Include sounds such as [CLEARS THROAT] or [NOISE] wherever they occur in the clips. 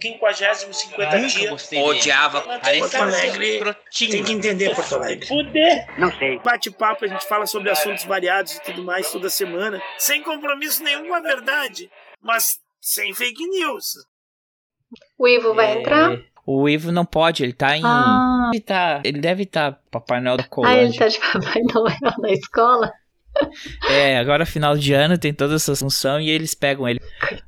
quinquagésimo, cinquenta Nunca dia. gostei dele. Odiava. Porto Alegre tem que entender Porto Alegre. Fuder. Não sei. Bate-papo, a gente fala sobre assuntos variados e tudo mais toda semana, sem compromisso nenhum com a verdade, mas sem fake news. O Ivo vai entrar? É, O Ivo não pode, ele tá em. Ah. Ele, tá, ele deve estar Papai Noel da Ah, Colândia. ele tá de Papai Noel na [LAUGHS] escola? É, agora final de ano tem toda essa função e eles pegam ele.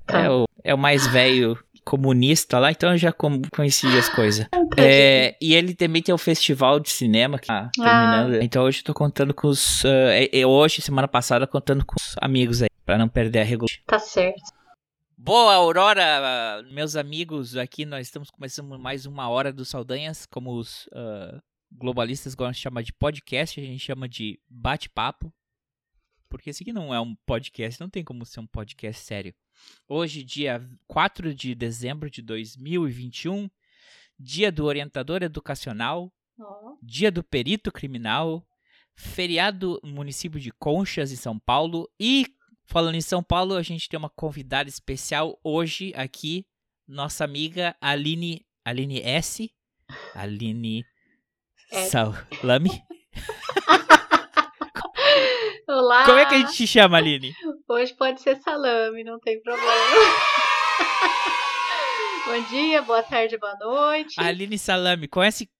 É o, é o mais velho comunista lá, então eu já conheci as coisas. É, e ele também tem o festival de cinema que tá terminando. Então hoje eu tô contando com os. ah, é- é hoje, semana passada, contando com os amigos aí, pra não perder a regularidade. Tá certo. Boa, Aurora, meus amigos, aqui nós estamos começando mais uma hora dos Saldanhas, como os ah, globalistas gostam de chamar de podcast, a gente chama de bate-papo, porque esse aqui não é um podcast, não tem como ser um podcast sério. Hoje, dia 4 de dezembro de 2021, dia do orientador educacional, Ó, dia do perito criminal, feriado no município de Conchas, em São Paulo. E, falando em São Paulo, a gente tem uma convidada especial hoje aqui, nossa amiga Aline, Aline S. Aline. Salame. [LAUGHS] Olá! Como é que a gente te chama, Aline? Hoje pode ser salame, não tem problema. [LAUGHS] Bom dia, boa tarde, boa noite. Aline Salame, conhece.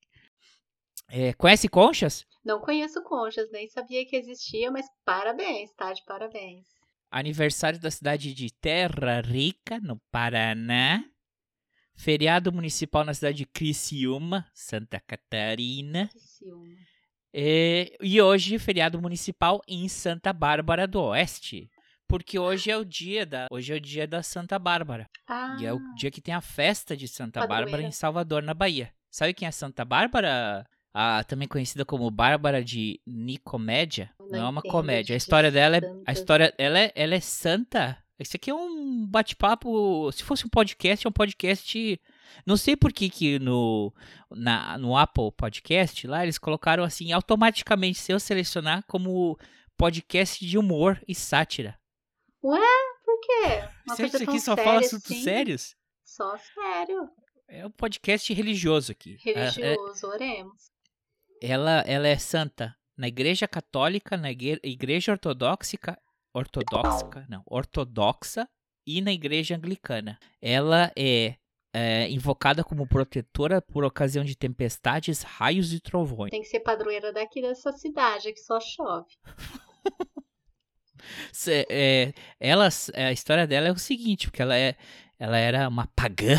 é, conhece Conchas? Não conheço conchas, nem sabia que existia, mas parabéns, tá? De parabéns. Aniversário da cidade de Terra Rica, no Paraná. Feriado municipal na cidade de Criciúma, Santa Catarina. Que ciúme. É, e hoje, feriado municipal em Santa Bárbara do Oeste. Porque hoje é o dia da, hoje é o dia da Santa Bárbara. Ah, E é o dia que tem a festa de Santa Padroeira. Bárbara em Salvador, na Bahia. Sabe quem é Santa Bárbara? Ah, também conhecida como Bárbara de Nicomédia. Não Não, é uma comédia. A história dela é. A história. Ela é, ela é santa. Esse aqui é um bate-papo. Se fosse um podcast, é um podcast. Não sei por que, que no, na, no Apple Podcast lá eles colocaram assim automaticamente se eu selecionar como podcast de humor e sátira. Ué, por quê? Uma Você acha que só fala assuntos assim? sérios? Só sério. É um podcast religioso aqui. É- é- Religioso, oremos. ela, ela é santa na igreja católica, na igre- igreja ortodoxa, ortodoxa, não, ortodoxa e na igreja anglicana. Ela é, é, invocada como protetora por ocasião de tempestades, raios e trovões. Tem que ser padroeira daqui dessa cidade que só chove. [LAUGHS] Se- é, ela, a história dela é o seguinte, porque ela, é, ela era uma pagã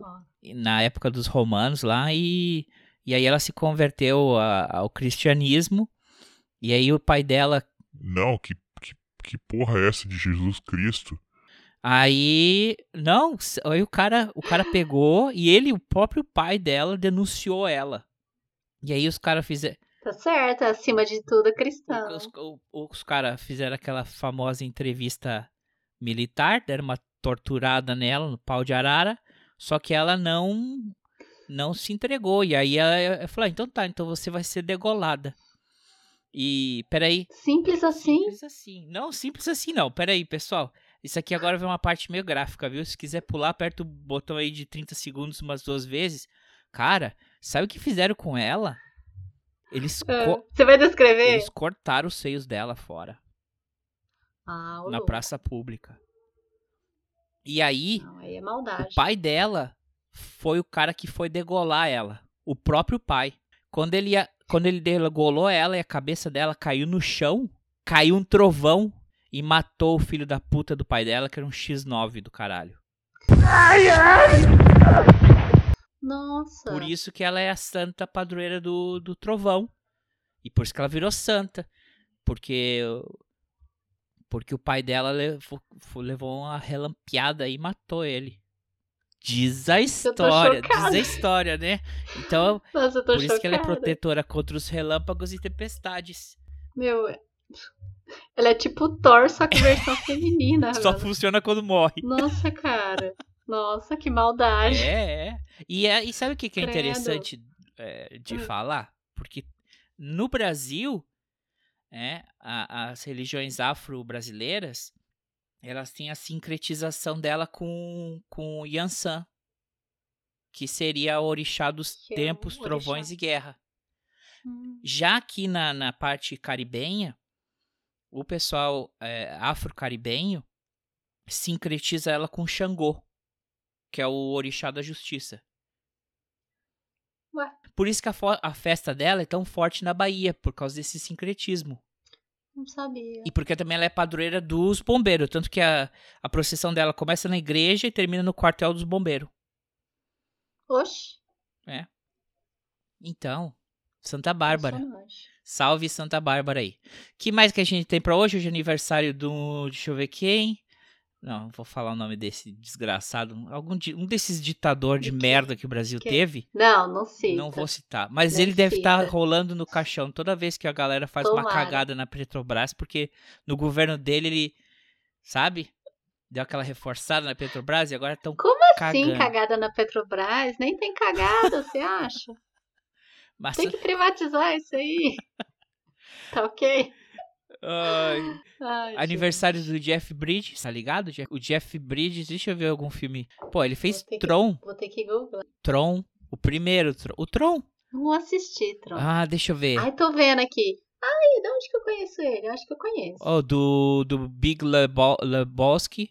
Ó. na época dos romanos lá e, e aí ela se converteu a- ao cristianismo e aí o pai dela Não, que, que, que porra é essa de Jesus Cristo? Aí, não, aí o cara, o cara pegou e ele, o próprio pai dela, denunciou ela. E aí os caras fizeram, Tá certo, acima de tudo cristão. os, o- os caras fizeram aquela famosa entrevista militar, deram uma torturada nela no pau de arara, só que ela não não se entregou. E aí ela, ela falou, ah, então tá, então você vai ser degolada. E, peraí, Simples assim. Simples assim. Não, simples assim não. Pera aí, pessoal. Isso aqui agora vai uma parte meio gráfica, viu? Se quiser pular, aperta o botão aí de 30 segundos umas duas vezes. Cara, sabe o que fizeram com ela? Eles, Ah, Você vai descrever? eles cortaram os seios dela fora, Ah, na praça pública. E aí, Não, aí é o pai dela foi o cara que foi degolar ela. O próprio pai. Quando ele, ia- quando ele degolou ela e a cabeça dela caiu no chão, caiu um trovão e matou o filho da puta do pai dela, que era um X9 do caralho. Nossa. Por isso que ela é a santa padroeira do, do trovão. E por isso que ela virou santa. Porque porque o pai dela levou, levou uma relampeada e matou ele. Diz a história, diz a chocada. história, né? Então, Nossa, por isso que ela é chocada. protetora contra os relâmpagos e tempestades. Meu, ela é tipo Thor, só que versão [LAUGHS] feminina. Só velho. funciona quando morre. Nossa, cara. Nossa, que maldade. É, é. E, é, e sabe o que, que é Credo. interessante é, de Hum. falar? Porque no Brasil, é, a- as religiões afro-brasileiras, elas têm a sincretização dela com, com Yansan. que seria o orixá dos Que é tempos, orixá. trovões e guerra. Hum, Já aqui na, na parte caribenha, o pessoal é, afro-caribenho sincretiza ela com Xangô, que é o orixá da justiça. Ué. Por isso que a, a festa dela é tão forte na Bahia, por causa desse sincretismo. não sabia. E porque também ela é padroeira dos bombeiros, tanto que a, a procissão dela começa na igreja e termina no quartel dos bombeiros. Oxe, Então, Santa Bárbara. impressionante. Salve Santa Bárbara aí. que mais que a gente tem pra hoje? Hoje é aniversário do. Deixa eu ver quem. Não, vou falar o nome desse desgraçado. Algum di- um desses ditador de quem? merda que o Brasil Quem? teve. Não, não cita. Não vou citar. Mas Não ele deve estar cita. rolando no caixão toda vez que a galera faz uma Tomara. cagada na Petrobras, porque no governo dele ele. Sabe? Deu aquela reforçada na Petrobras e agora estão Como assim, cagando. cagada na Petrobras? Nem tem cagada, você [LAUGHS] acha? Mas, Tem que privatizar isso aí. [LAUGHS] Tá ok? ai, Ai, aniversário do Jeff Bridges, tá ligado? O Jeff Bridges, deixa eu ver algum filme. Pô, ele fez Vou que- Tron. gente, Vou ter que googlar. Tron, o primeiro, Tron- o Tron. Não assisti, Tron. Ah, deixa eu ver. Ai, tô vendo aqui. Ai, de onde que eu conheço ele? Eu acho que eu conheço. Oh, do, do Big Lebo Lebowski.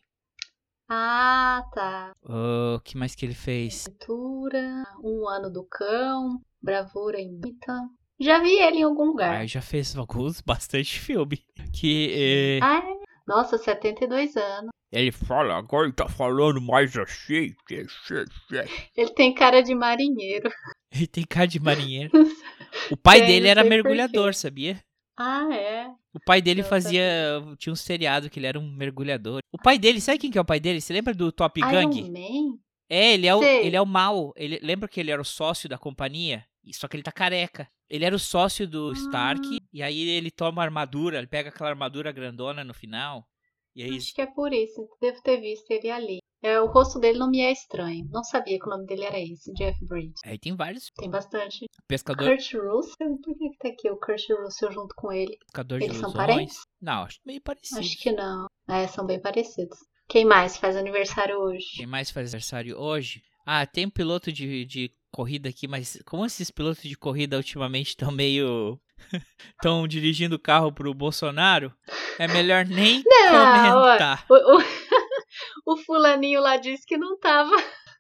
Ah, tá. O que mais que ele fez? Aventura, Um Ano do Cão, Bravura em Mita. Já vi ele em algum Ah, lugar. já fez alguns, [LAUGHS] bastante filme. Que eh, Ah, é? Nossa, 72 anos. ele fala, agora ele tá falando mais assim. que- que- que." Ele tem cara de marinheiro. Ele tem cara de marinheiro. [LAUGHS] O pai Tem, dele era mergulhador, sabia? Ah, é? O pai dele Eu fazia. Tinha um seriado que ele era um mergulhador. O pai dele, sabe quem que é o pai dele? Você lembra do Top Gang? Iron Man? É, ele é o, Sei. ele é o mal. Ele, lembra que ele era o sócio da companhia? Só que ele tá careca. Ele era o sócio do Stark. Ah. E aí ele toma armadura, ele pega aquela armadura grandona no final. E aí. Acho que é por isso. Devo ter visto ele ali. É, o rosto dele não me é estranho. Não sabia que o nome dele era esse, Jeff Bridges. Aí tem vários Tem bastante. pescador, Kurt Russell? Por que, que tá aqui o Kurt Russell junto com ele? pescador de Eles são parentes? Não, acho meio parecido. Acho que não. É, são bem parecidos. Quem mais faz aniversário hoje? Quem mais faz aniversário hoje? Ah, tem um piloto de, de corrida aqui, mas como esses pilotos de corrida ultimamente estão meio. [LAUGHS] estão dirigindo o carro pro Bolsonaro, é melhor nem Não, comentar. O, o- o fulaninho lá disse que não tava,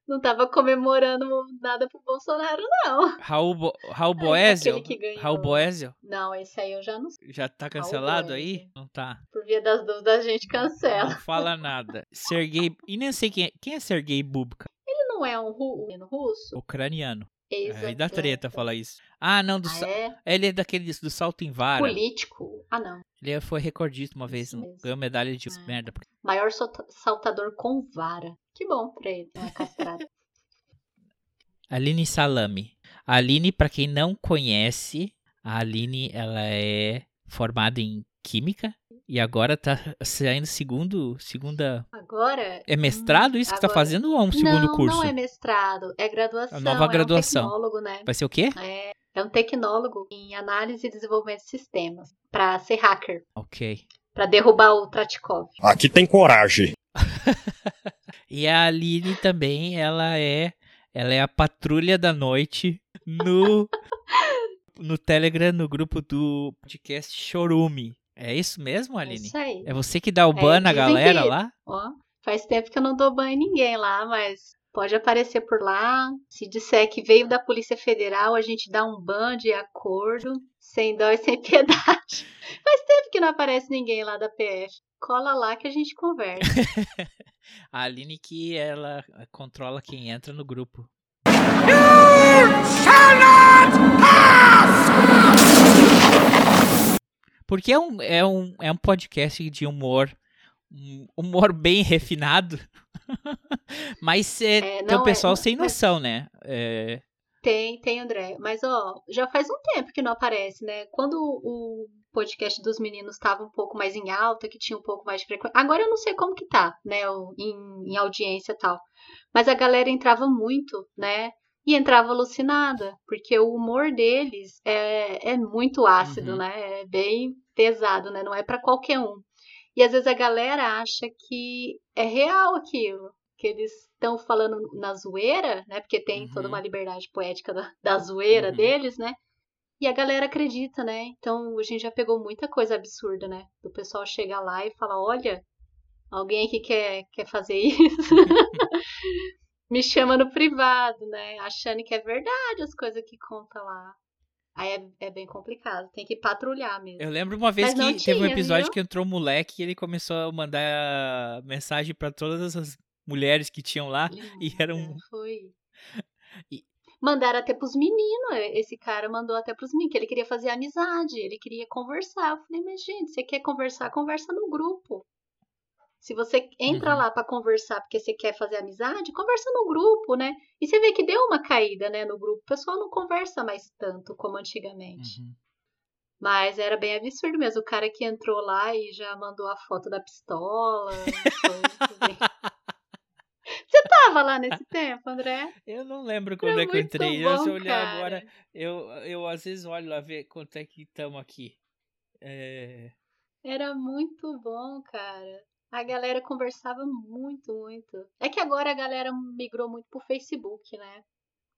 não tava comemorando nada pro Bolsonaro, não. Raul, Bo, Raul Ai, Boésio? aquele que ganhou. Raul Boésio? Não, esse aí eu já não sei. Já tá cancelado aí? Não tá. Por via das dúvidas, a gente cancela. Não fala nada. Sergei. E nem sei quem é. Quem é Sergei Bubka? Ele não é um ru- um russo? Ucraniano. Ex- Aí dá treta falar isso. Ah, não, do, Ah, é? ele é daquele do salto em vara. Político? Ah, não. Ele foi recordista uma vez, Isso mesmo. ganhou medalha de Ah. merda. Maior saltador com vara. Que bom pra ele, não é castrado. [LAUGHS] Aline Salame. A Aline, pra quem não conhece, a Aline, ela é formada em Química e agora tá saindo segundo, segunda... Agora. É mestrado isso que tá agora- fazendo ou é um segundo não, curso? Não é mestrado, é graduação. A nova graduação. É um tecnólogo, né? Vai ser o quê? É, é um tecnólogo em análise e desenvolvimento de sistemas. Pra ser hacker. Ok. Pra derrubar o Tratikov. Aqui tem coragem. [LAUGHS] E a Aline também, ela é, ela é a patrulha da noite no no Telegram, no grupo do podcast Chorume. É isso mesmo, É Aline? isso aí. É você que dá o ban na dizem galera que- lá? Ó, faz tempo que eu não dou banho em ninguém lá, mas pode aparecer por lá. Se disser que veio da Polícia Federal, a gente dá um ban de acordo, sem dó e sem [LAUGHS] piedade. Faz tempo que não aparece ninguém lá da PF. Cola lá que a gente conversa. [LAUGHS] A Aline que ela controla quem entra no grupo. Porque é um, é um, é um podcast de humor, um humor bem refinado, [LAUGHS] mas é, É, tem não é- pessoal não- sem noção, né? É, Tem, tem, André. Mas, ó, já faz um tempo que não aparece, né? Quando o podcast dos meninos estava um pouco mais em alta, que tinha um pouco mais de frequência. Agora eu não sei como que tá, né? o- Em, em audiência e tal. Mas a galera entrava muito, né? E entrava alucinada, porque o humor deles é, é muito ácido, Uhum. né? É bem pesado, né? Não é pra qualquer um. E às vezes a galera acha que é real aquilo. que eles estão falando na zoeira, né? Porque tem Uhum. toda uma liberdade poética da, da zoeira Uhum. deles, né? E a galera acredita, né? Então a gente já pegou muita coisa absurda, né? Do pessoal chegar lá e falar, olha, alguém aqui quer, quer fazer isso. [LAUGHS] [LAUGHS] Me chama no privado, né? Achando que é verdade as coisas que conta lá. Aí é, é bem complicado, tem que patrulhar mesmo. Eu lembro uma vez Mas que teve um tinha, episódio viu? que entrou um moleque e ele começou a mandar mensagem pra todas as mulheres que tinham lá. e era um- Manda, Foi. E- Mandaram até pros meninos. Esse cara mandou até pros meninos, que ele queria fazer amizade, ele queria conversar. Eu falei, mas gente, você quer conversar? Conversa no grupo. Se você entra Uhum. lá pra conversar porque você quer fazer amizade, conversa no grupo, né? E você vê que deu uma caída, né, no grupo. O pessoal não conversa mais tanto como antigamente. Uhum. Mas era bem absurdo mesmo. O cara que entrou lá e já mandou a foto da pistola. bem- [LAUGHS] Você tava lá nesse tempo, André? Eu não lembro quando é que eu entrei. eu, se bom, eu olhar cara. agora, eu, eu às vezes olho lá ver quanto é que estamos aqui. É, Era muito bom, cara. A galera conversava muito, muito. É que agora a galera migrou muito pro Facebook, né?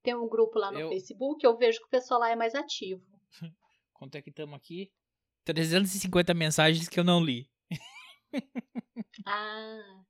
Tem um grupo lá no Eu- Facebook, eu vejo que o pessoal lá é mais ativo. [LAUGHS] quanto é que estamos aqui? 350 mensagens que eu não li. [LAUGHS] Ah,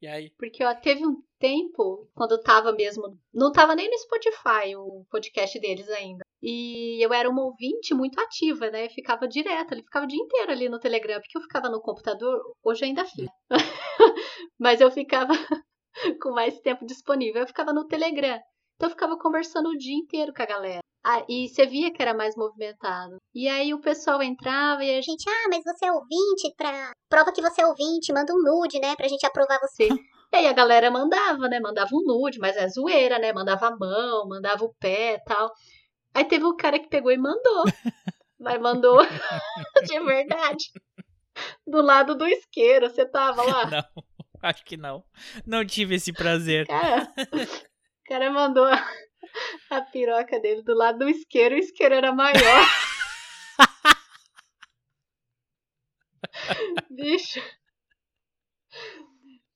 E aí? porque ó, teve um tempo, quando eu tava mesmo. Não tava nem no Spotify o podcast deles ainda. E eu era uma ouvinte muito ativa, né? Ficava direto ali, ficava o dia inteiro ali no Telegram, porque eu ficava no computador, hoje ainda fico. [LAUGHS] Mas eu ficava [LAUGHS] com mais tempo disponível, eu ficava no Telegram. Então eu ficava conversando o dia inteiro com a galera. Ah, e você via que era mais movimentado. E aí o pessoal entrava e a gente. Gente, ah, mas você é ouvinte, pra... prova que você é ouvinte, manda um nude, né, pra gente aprovar você. E aí a galera mandava, né? Mandava um nude, mas é zoeira, né? Mandava a mão, mandava o pé e tal. Aí teve um cara que pegou e mandou. [LAUGHS] Mas mandou [LAUGHS] de verdade. Do lado do isqueiro, você tava lá? [LAUGHS] Não, acho que não. Não tive esse prazer. Cara, o cara mandou a, a piroca dele do lado do isqueiro, o isqueiro era maior. Bicho.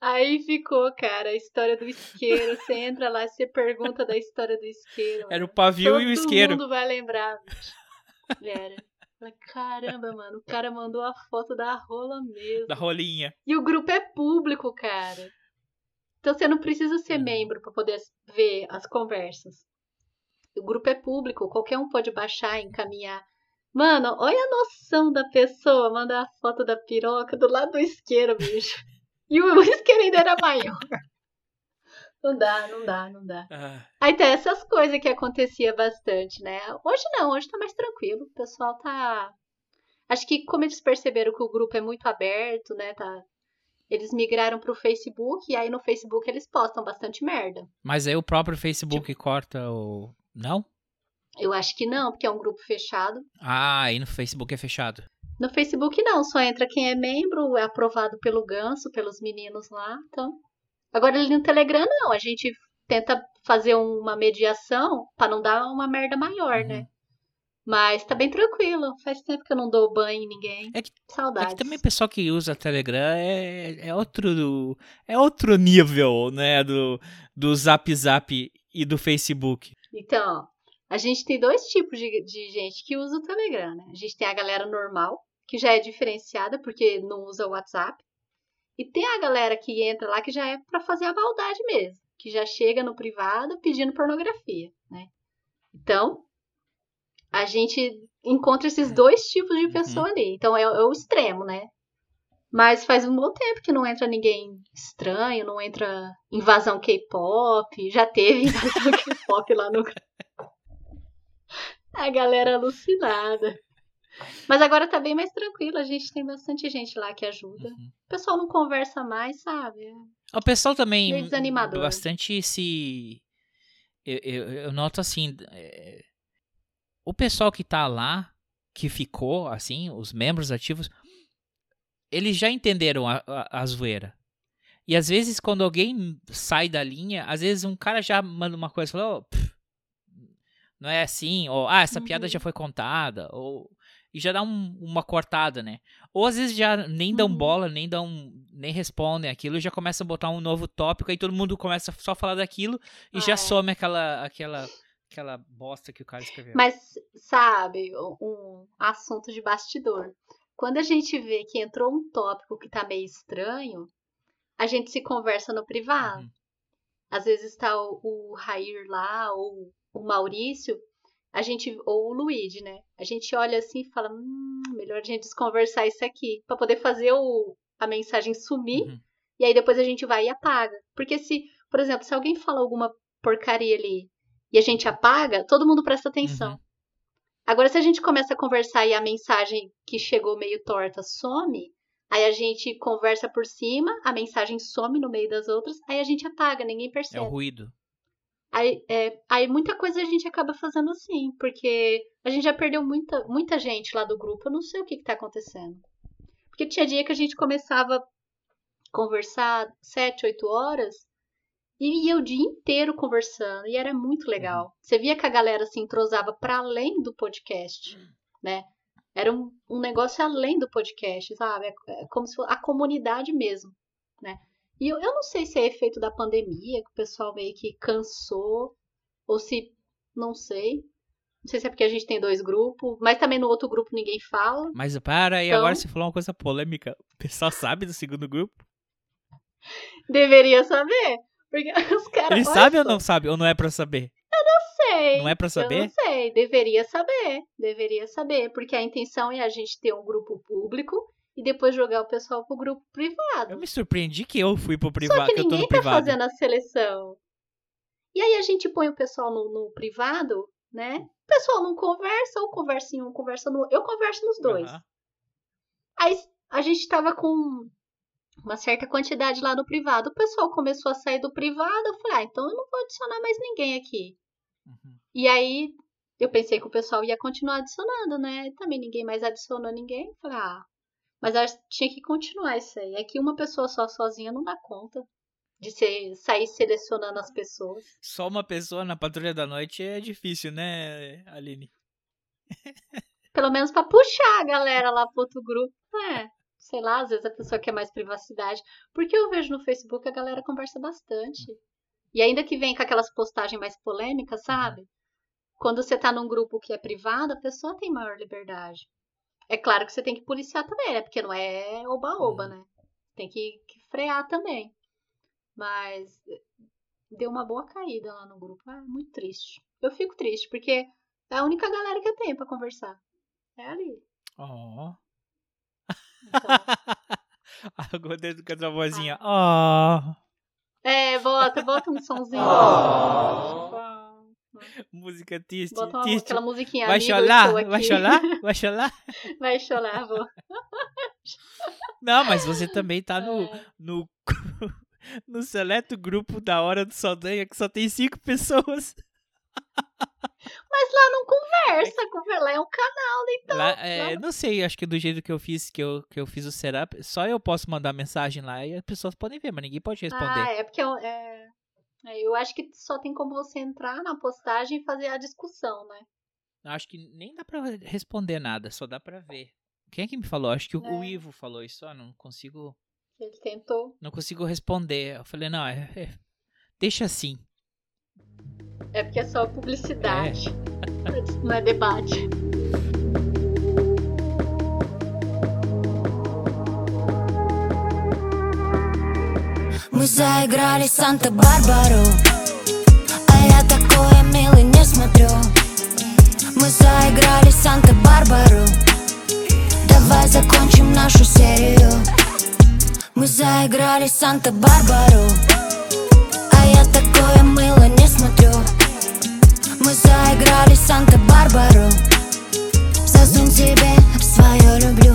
Aí ficou, cara, a história do isqueiro. Você entra lá, você pergunta da história do isqueiro. Era o pavio e o Todo isqueiro. mundo vai lembrar, bicho. Era. Caramba, mano, o cara mandou a foto da rola mesmo. Da rolinha. E o grupo é público, cara. Então você não precisa ser Uhum. membro para poder ver as conversas. O grupo é público, qualquer um pode baixar encaminhar. Mano, olha a noção da pessoa mandar a foto da piroca do lado do isqueiro, bicho. E o isqueiro ainda era maior. Não dá, não dá, não dá. Ah, Aí tem essas coisas que acontecia bastante, né? Hoje não, hoje tá mais tranquilo. O pessoal tá. Acho que como eles perceberam que o grupo é muito aberto, né? Tá... Eles migraram pro Facebook e aí no Facebook eles postam bastante merda. mas aí o próprio Facebook corta o. Não? Eu acho que não, porque é um grupo fechado. Ah, aí no Facebook é fechado. No Facebook não, só entra quem é membro, é aprovado pelo Ganso, pelos meninos lá, então. Agora ali no Telegram não, a gente tenta fazer uma mediação pra não dar uma merda maior, Uhum. né? Mas tá bem tranquilo, faz tempo que eu não dou banho em ninguém. É que- É Saudades. que também o pessoal que usa Telegram é, é outro é outro nível, né, do, do Zap Zap e do Facebook. Então, a gente tem dois tipos de, de gente que usa o Telegram, né? A gente tem a galera normal, que já é diferenciada porque não usa o WhatsApp. E tem a galera que entra lá que já é pra fazer a maldade mesmo, que já chega no privado pedindo pornografia, né? Então, a gente encontra esses dois tipos de Uhum. pessoa ali. Então é, é o extremo, né? Mas faz um bom tempo que não entra ninguém estranho, não entra invasão K-pop. Já teve [LAUGHS] invasão K-pop lá no. [LAUGHS] A galera alucinada. Mas agora tá bem mais tranquilo, a gente tem bastante gente lá que ajuda. Uhum. O pessoal não conversa mais, sabe? O pessoal também Meio desanimador. bastante se eu, eu, eu noto assim, é, o pessoal que tá lá, que ficou assim, os membros ativos, eles já entenderam a, a, a zoeira. E às vezes quando alguém sai da linha, às vezes um cara já manda uma coisa, e fala, "Oh, pff, não é assim, ou ah, essa piada Uhum. já foi contada, ou e já dá um- uma cortada, né? Ou às vezes já nem dão Uhum. bola, nem dão. nem respondem aquilo e já começam a botar um novo tópico, aí todo mundo começa só a falar daquilo e Ah, já é. some aquela, aquela, aquela bosta que o cara escreveu. Mas, sabe, um assunto de bastidor. Quando a gente vê que entrou um tópico que tá meio estranho, a gente se conversa no privado. Uhum. Às vezes tá o, o Rair lá, ou o Maurício, a gente, ou o Luigi, né? A gente olha assim e fala, hum, melhor a gente desconversar isso aqui, pra poder fazer o, a mensagem sumir, Uhum. e aí depois a gente vai e apaga. Porque se, por exemplo, se alguém fala alguma porcaria ali e a gente apaga, todo mundo presta atenção. Uhum. Agora, se a gente começa a conversar e a mensagem que chegou meio torta some, aí a gente conversa por cima, a mensagem some no meio das outras, aí a gente apaga, ninguém É o percebe. ruído. Aí, é, aí muita coisa a gente acaba fazendo assim, porque a gente já perdeu muita, muita gente lá do grupo, eu não sei o que, que tá acontecendo. Porque tinha dia que a gente começava a conversar sete, oito horas e ia o dia inteiro conversando, e era muito legal. Você via que a galera se entrosava para além do podcast, né? Era um, um negócio além do podcast, sabe? É, é como se fosse a comunidade mesmo, né? E eu, eu não sei se é efeito da pandemia, que o pessoal meio que cansou, ou se. Não sei. Não sei se é porque a gente tem dois grupos, mas também no outro grupo ninguém fala. Mas para, e Então- agora você falou uma coisa polêmica. O pessoal sabe do segundo grupo? Deveria saber. Porque [LAUGHS] os caras. Ele sabe ou só, não sabe? Ou não é pra saber? sei. Não é pra Eu saber? não sei, deveria saber, deveria saber, porque a intenção é a gente ter um grupo público e depois jogar o pessoal pro grupo privado. Eu me surpreendi que eu fui pro privado, Só que que ninguém tá privado. fazendo a seleção. E aí a gente põe o pessoal no, no privado, né? O pessoal não conversa, ou conversa em um, conversa no Eu converso nos dois. Aham. Aí a gente tava com uma certa quantidade lá no privado. O pessoal começou a sair do privado. Eu falei, ah, então eu não vou adicionar mais ninguém aqui. Uhum. E aí eu pensei que o pessoal ia continuar adicionando, né? Também ninguém mais adicionou ninguém. Falei, ah, mas eu acho que tinha que continuar isso aí. É que uma pessoa só sozinha não dá conta de ser, sair selecionando as pessoas. Só uma pessoa na patrulha da noite é difícil, né, Aline? [LAUGHS] Pelo menos pra puxar a galera lá pro outro grupo. É, sei lá, às vezes a pessoa quer mais privacidade. Porque eu vejo no Facebook a galera conversa bastante. E ainda que vem com aquelas postagens mais polêmicas, sabe? Quando você tá num grupo que é privado, a pessoa tem maior liberdade. É claro que você tem que policiar também, né? Porque não é oba-oba, Uhum. né? Tem que, que frear também. Mas deu uma boa caída lá no grupo. Ah, muito triste. Eu fico triste, porque é a única galera que eu tenho pra conversar. É ali. Ó. Então, [LAUGHS] Agora dentro com a vozinha. Ó. é, bota, bota um sonzinho. Música triste. Bota uma, aquela musiquinha Vai chorar? Vai chorar? [LAUGHS] Vai chorar? Vai chorar, vou. Não, mas você também tá no, É. no, [LAUGHS] no seleto grupo da Hora do Saldanha que só tem cinco pessoas. Mas lá não conversa, conversa, lá é um canal? Então. Lá, é, não sei, acho que do jeito que eu fiz, que eu, que eu fiz o setup, só eu posso mandar mensagem lá e as pessoas podem ver, mas ninguém pode responder. Ah, é porque eu, é, eu acho que só tem como você entrar na postagem e fazer a discussão, né? Acho que nem dá pra responder nada, só dá pra ver. Quem é que me falou? Acho que o, o É. Ivo falou isso, ó, não consigo, Ele tentou. não consigo responder. Eu falei, não, é, é- deixa assim. É porque é só publicidade. Não é debate. Заиграли Санта-Барбару. А я такое милый не смотрю. Мы заиграли Санта-Барбару. Давай закончим нашу серию. Мы заиграли Санта-Барбару. А я такое мыло не смотрю. Мы заиграли Санта-Барбару. Засунь себе свое люблю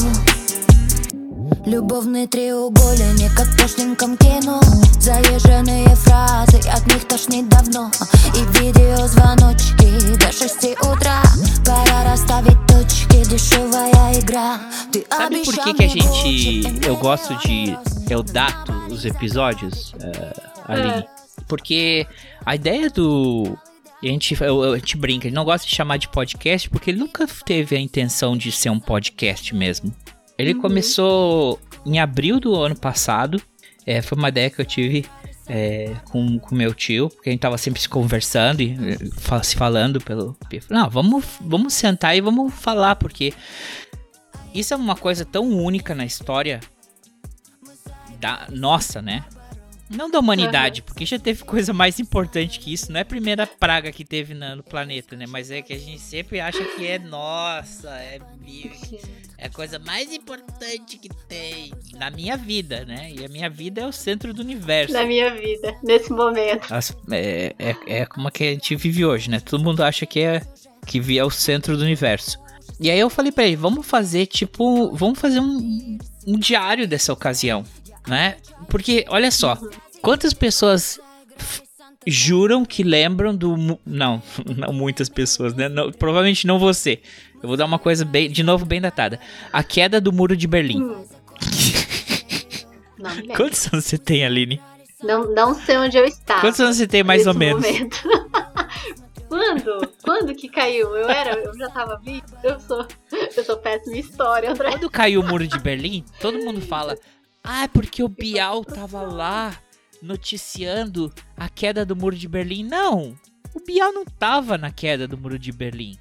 Любовный треугольник, как в пошлинком кино Заезженные фразы, от них тошнит давно И видеозвоночки до шести утра Пора расставить точки, дешевая игра Ты Sabe por обещал que, que a мне gente. больше, Eu gosto de. Eu dato os episódios, eh, Aline? Porque a ideia do. A gente, eu- a gente brinca, ele não gosta de chamar de podcast porque ele nunca teve a intenção de ser um podcast mesmo. Ele Uhum. começou em abril do ano passado. É, foi uma ideia que eu tive é, com o meu tio, porque a gente tava sempre se conversando e eh, se falando pelo. Não, vamos, vamos sentar e vamos falar, porque isso é uma coisa tão única na história da nossa, né? Não da humanidade, porque já teve coisa mais importante que isso. Não é a primeira praga que teve no planeta, né? Mas é que a gente sempre acha que é nossa, é, é a coisa mais importante que tem na minha vida, né? E a minha vida é o centro do universo. Na minha vida, nesse momento. As- é, é, é como que a gente vive hoje, né? Todo mundo acha que é que é o centro do universo. E aí eu falei pra ele, vamos fazer tipo, vamos fazer um, um diário dessa ocasião, né? Porque olha só, quantas pessoas juram que lembram do não, [LAUGHS] não muitas pessoas, né? Não- provavelmente não você. Eu vou dar uma coisa bem, de novo bem datada. A queda do muro de Berlim. Hum. Não. Quantos anos você tem, Aline? não, não sei onde eu estava. Quantos anos você tem mais ou menos? [LAUGHS] Quando? Quando que caiu? Eu era, eu já tava vivo. Eu sou, eu sou péssima história, André. Quando caiu o muro de Berlim, todo mundo [LAUGHS] fala: Ah, é porque o Bial tava lá noticiando a queda do muro de Berlim. Não! O Bial não tava na queda do muro de Berlim.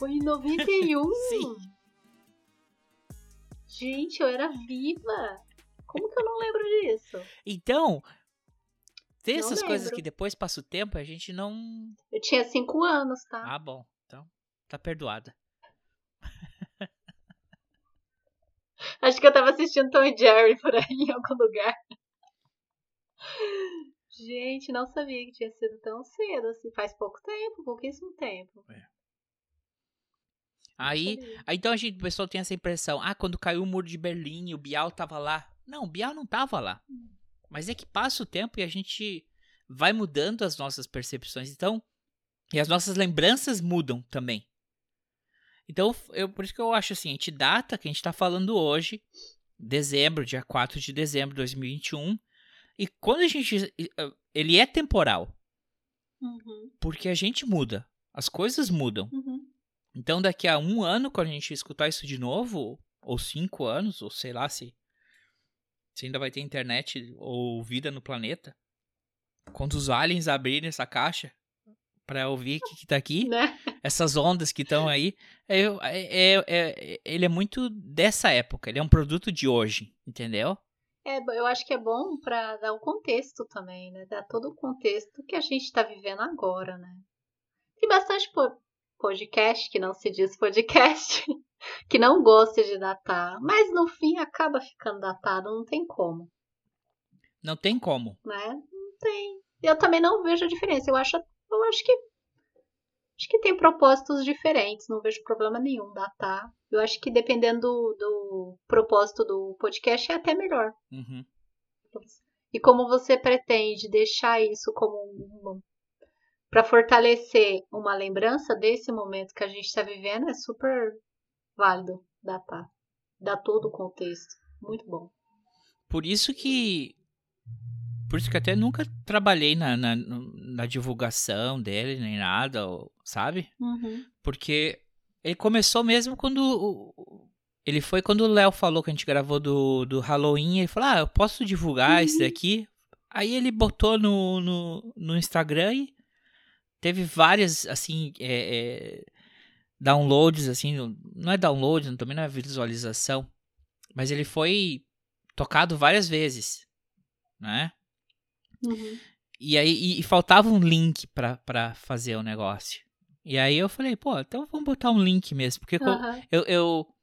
Foi em 91. [LAUGHS] Sim. Gente, eu era viva. Como que eu não lembro disso? Então, tem Não essas coisas lembro. que depois passa o tempo e a gente não. Eu tinha 5 anos, tá? Ah, bom. Então, tá perdoada. [LAUGHS] Acho que eu tava assistindo Tom e Jerry por aí em algum lugar. Gente, não sabia que tinha sido tão cedo assim. Faz pouco tempo, pouquíssimo tempo. Aí, aí então a gente, o pessoal tem essa impressão: Ah, quando caiu o muro de Berlim, o Bial tava lá. Não, o Bial não tava lá. Mas é que passa o tempo e a gente vai mudando as nossas percepções. Então, e as nossas lembranças mudam também. Então, eu, por isso que eu acho assim, a gente data que a gente tá falando hoje, dezembro, dia 4 de dezembro de 2021. E quando a gente. Ele é temporal, Uhum, porque a gente muda. As coisas mudam. uhum. Então, daqui a um ano, quando a gente escutar isso de novo, ou cinco anos, ou sei lá se, se ainda vai ter internet ou vida no planeta, quando os aliens abrirem essa caixa pra ouvir o que, que tá aqui, [LAUGHS] Né? essas ondas que estão aí, é, é- é- ele é muito dessa época, ele é um produto de hoje, entendeu? É, eu acho que é bom pra dar o contexto também, né? Dar todo o contexto que a gente tá vivendo agora, né? Tem bastante podcast que não se diz podcast, [LAUGHS] que não gosta de datar, mas no fim acaba ficando datado, não tem como, Não tem como. né? Não tem. Eu também não vejo a diferença. Eu acho, eu acho que acho que tem propósitos diferentes, não vejo problema nenhum datar. Eu acho que dependendo do, do propósito do podcast é até melhor. Uhum. E como você pretende deixar isso como para fortalecer uma lembrança desse momento que a gente está vivendo, é super válido datar. Dá todo o contexto. Muito bom. Por isso que. Por isso que até nunca trabalhei na, na, na divulgação dele, nem nada, sabe? Uhum. Porque ele começou mesmo quando. Ele foi quando o Léo falou que a gente gravou do, do Halloween. Ele falou: Ah, eu posso divulgar esse daqui. Aí ele botou no, no, no Instagram e teve várias, assim, é, é, downloads, assim. Não é download, também não é visualização. Mas ele foi tocado várias vezes, né? Uhum. E aí e, e faltava um link pra, pra fazer o negócio. E aí eu falei, pô, então vamos botar um link mesmo. Porque Aham. eu, eu,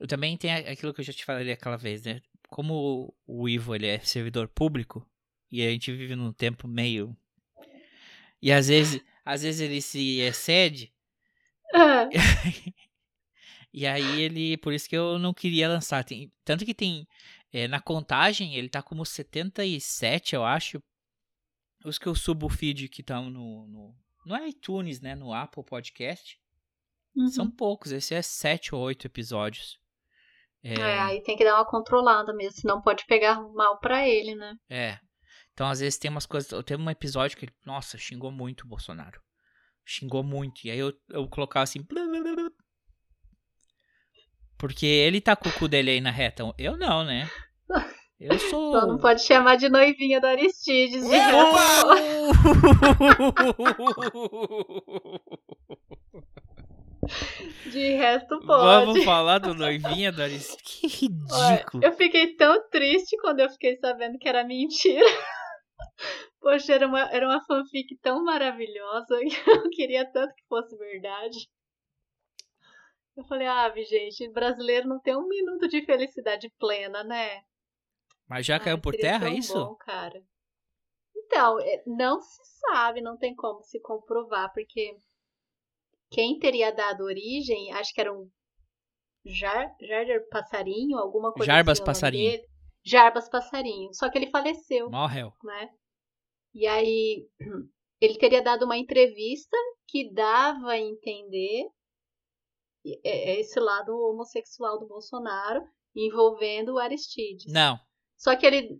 eu também tenho aquilo que eu já te falei aquela vez, né? Como o Ivo ele é servidor público e a gente vive num tempo meio. E às vezes, às vezes ele se excede. Ah, [LAUGHS] E aí ele. Por isso que eu não queria lançar. Tem- tanto que tem. é, na contagem, ele tá como 77, eu acho. Os que eu subo o feed que estão no, no. No iTunes, né? No Apple Podcast. uhum. São poucos. Esse é 7 ou 8 episódios. É, É, aí tem que dar uma controlada mesmo, senão pode pegar mal pra ele, né? é. Então, às vezes, tem umas coisas. Teve um episódio que ele. Nossa, xingou muito o Bolsonaro. Xingou muito. E aí eu, eu colocava assim. Porque ele tá com o cu dele aí na reta. Eu não, né? Eu [LAUGHS] sou. Só não pode chamar de noivinha do Aristides. De [LAUGHS] de resto pode. Vamos falar do noivinha do Aristides. Que ridículo. Eu fiquei tão triste quando eu fiquei sabendo que era mentira. Poxa, era uma, era uma fanfic tão maravilhosa [LAUGHS] que eu queria tanto que fosse verdade. Eu falei, ah, gente, brasileiro não tem um minuto de felicidade plena, né? Mas já Ai, caiu por terra isso? bom, cara. Então, é, não se sabe, não tem como se comprovar, porque quem teria dado origem, acho que era um Jar, Jarder Passarinho, alguma coisa Jarbas assim. o nome Passarinho. dele. Jarbas Passarinho. Só que ele faleceu, Morreu. né? E aí, [CLEARS THROAT] ele teria dado uma entrevista que dava a entender é- é esse lado homossexual do Bolsonaro envolvendo o Aristides. Não. Só que ele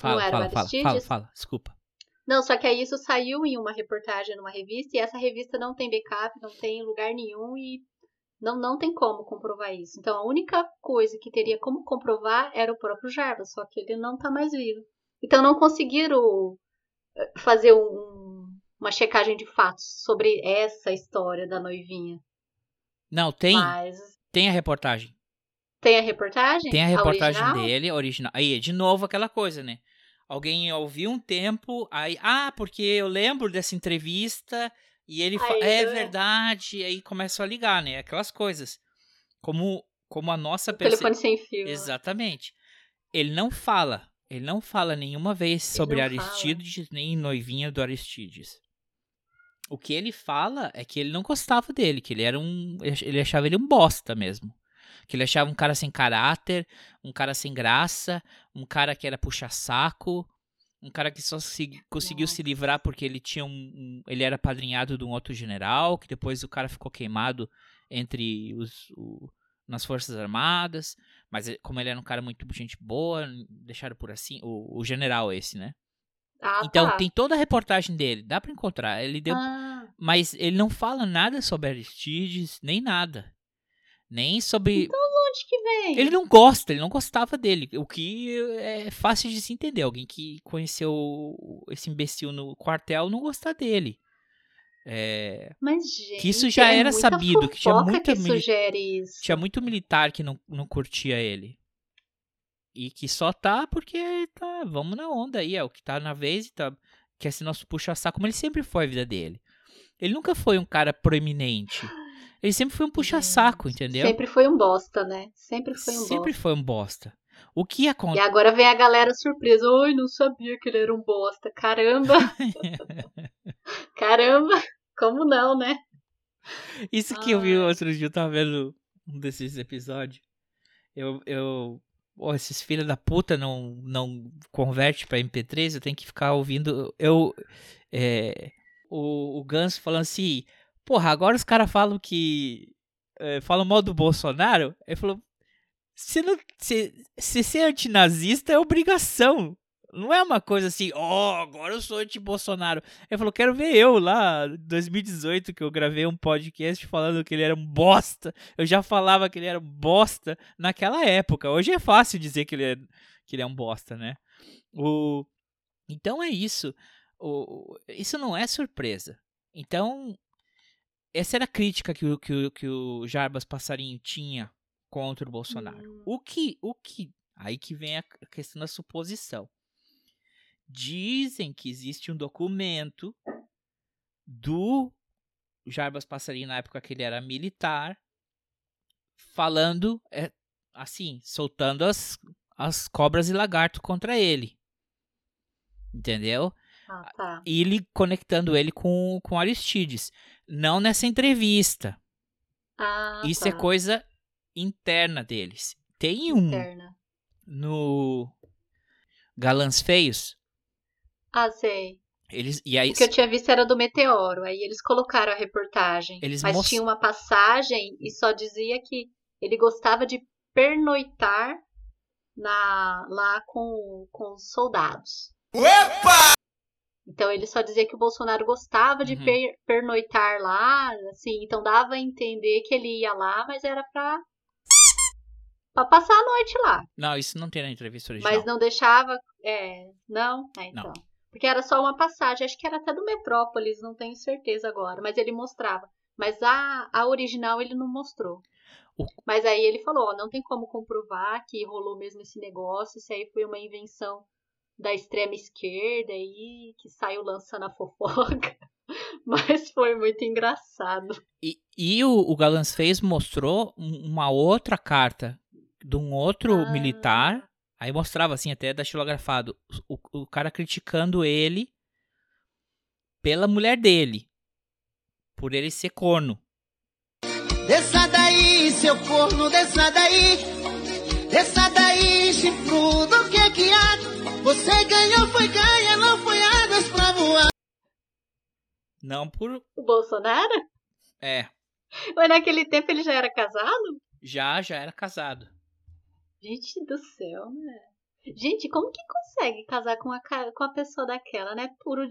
Fala, era o fala, fala, fala, Aristides? fala. Desculpa. Não, só que aí isso saiu em uma reportagem numa revista e essa revista não tem backup, não tem lugar nenhum e não, não tem como comprovar isso. Então a única coisa que teria como comprovar era o próprio Jarbas, só que ele não tá mais vivo. Então não conseguiram eh, fazer um- uma checagem de fatos sobre essa história da noivinha. Não, tem. Mas Tem a reportagem. tem a reportagem? Tem a reportagem original? dele, original. Aí, de novo, aquela coisa, né? Alguém ouviu um tempo, aí, ah, porque eu lembro dessa entrevista e ele fa- Aí, é né? verdade, aí começam a ligar, né? Aquelas coisas. Como como a nossa O telefone sem fio. Exatamente. Ele não fala, ele não fala nenhuma vez sobre não fala. Aristides nem noivinha do Aristides. O que ele fala é que ele não gostava dele, que ele era um, ele achava ele um bosta mesmo. Que ele achava um cara sem caráter, um cara sem graça, um cara que era puxa-saco, um cara que só se- conseguiu se livrar porque ele tinha um, um- ele era padrinhado de um outro general, que depois o cara ficou queimado entre os o- nas forças armadas, mas como ele era um cara muito gente boa, deixaram por assim, o, o general esse, né? Ah, então tá. tem toda a reportagem dele, dá pra encontrar. Ele deu Ah, mas ele não fala nada sobre Aristides, nem nada. Nem sobre. Onde que vem? Ele não gosta, ele não gostava dele. O que é fácil de se entender. Alguém que conheceu esse imbecil no quartel não gostar dele. É, Mas, gente, Que isso já é era sabido, que tinha que mili- tinha muito militar que não, não curtia ele. E que só tá porque tá, vamos na onda aí, é o que tá na vez e tá, quer ser nosso puxa-saco, como ele sempre foi a vida dele. Ele nunca foi um cara proeminente. [GASPS] Ele sempre foi um puxa-saco, entendeu? Sempre foi um bosta, né? Sempre foi um Sempre bosta. foi um bosta. O que E acontece. agora vem a galera surpresa. Ai, não sabia que ele era um bosta. Caramba! [LAUGHS] Caramba! Como não, né? Isso que eu vi outro dia, eu tava vendo um desses episódios. Eu. eu Pô, esses filhos da puta não, não converte pra MP3, eu tenho que ficar ouvindo. Eu. É, o, o Ganso falando assim. Porra, agora os caras falam que. é, falam mal do Bolsonaro. Ele falou. Se, não, se, se ser antinazista é obrigação. Não é uma coisa assim, ó, agora eu sou anti-Bolsonaro. Ele falou, quero ver eu lá, em 2018, que eu gravei um podcast falando que ele era um bosta. Eu já falava que ele era um bosta naquela época. Hoje é fácil dizer que ele é, que ele é um bosta, né? O... Então é isso. O... Isso não é surpresa. Então, essa era a crítica que o, que o, que o Jarbas Passarinho tinha contra o Bolsonaro. Hum. O que, o que, aí que vem a questão da suposição. Dizem que existe um documento do Jarbas Passarinho na época que ele era militar, falando, é, assim, soltando as, as cobras e lagarto contra ele. Entendeu? Ah, tá. E ele conectando ele com, com Aristides. Não nessa entrevista. Ah, Isso tá. é coisa interna deles. Tem um Interna. no Galãs Feios. Ah, sei. Eles, e aí, O que eu tinha visto era do Meteoro. Aí eles colocaram a reportagem. Eles mas mos- tinha uma passagem e só dizia que ele gostava de pernoitar na, lá com, com os soldados. Então ele só dizia que o Bolsonaro gostava de Uhum. per- pernoitar lá, assim, então dava a entender que ele ia lá, mas era pra pra passar a noite lá. Não, isso não tem na entrevista original. Mas não deixava. É, não? É, então. Porque era só uma passagem, acho que era até do Metrópolis, não tenho certeza agora, mas ele mostrava. Mas a, a original ele não mostrou. O- Mas aí ele falou, ó, não tem como comprovar que rolou mesmo esse negócio, isso aí foi uma invenção da extrema esquerda aí, que saiu lançando a fofoca. [LAUGHS] Mas foi muito engraçado. E, e o, o Galãs fez mostrou um- uma outra carta de um outro Ah. militar. Aí mostrava assim, até datilografado, o, o cara criticando ele pela mulher dele. Por ele ser corno. Desça daí, seu corno, desça daí. Desça daí, chifrudo, o que é que há? Você ganhou, foi ganha, não foi asas pra voar. Não por. O Bolsonaro? É, Mas naquele tempo ele já era casado? já, já era casado. Gente do céu, né? Gente, como que consegue casar com a, com a pessoa daquela, né? Puro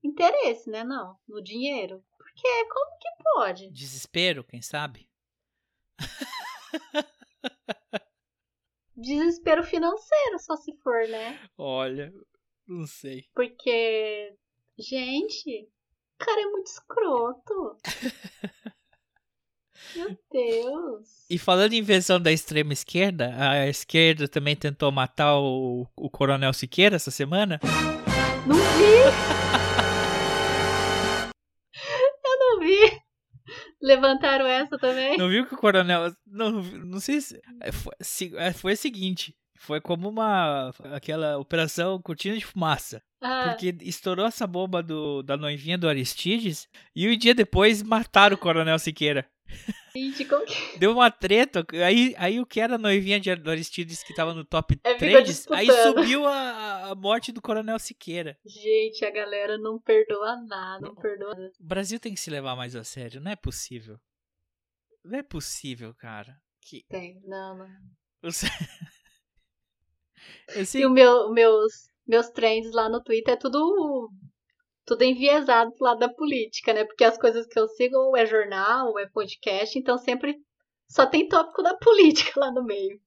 interesse, né? Não, no dinheiro. Porque como que pode? Desespero, quem sabe? [LAUGHS] Desespero financeiro, só se for, né? Olha, não sei. Porque, gente, o cara é muito escroto. [LAUGHS] Meu Deus. E falando em invenção da extrema esquerda, a esquerda também tentou matar o, o Coronel Siqueira essa semana. Não vi! [LAUGHS] Levantaram essa também? Não viu que o coronel. Não, não sei se. é, Foi, é, foi o seguinte. Foi como uma. aquela operação cortina de fumaça. Ah, Porque estourou essa bomba do, da noivinha do Aristides e um dia depois mataram o Coronel Siqueira. Gente, como que. Deu uma treta. Aí, aí o que era a noivinha de, Aristides que tava no top É, ficou 3, aí subiu a, a morte do Coronel Siqueira. Gente, a galera não perdoa nada, não perdoa nada. O Brasil tem que se levar mais a sério. Não é possível. Não é possível, cara. Que. Tem, não, não. Sei, eu sei [LAUGHS] E o meu, meus, meus trends lá no Twitter é tudo tudo enviesado pro lado da política, né? Porque as coisas que eu sigo ou é jornal, ou é podcast, então sempre só tem tópico da [LAUGHS] política lá no meio.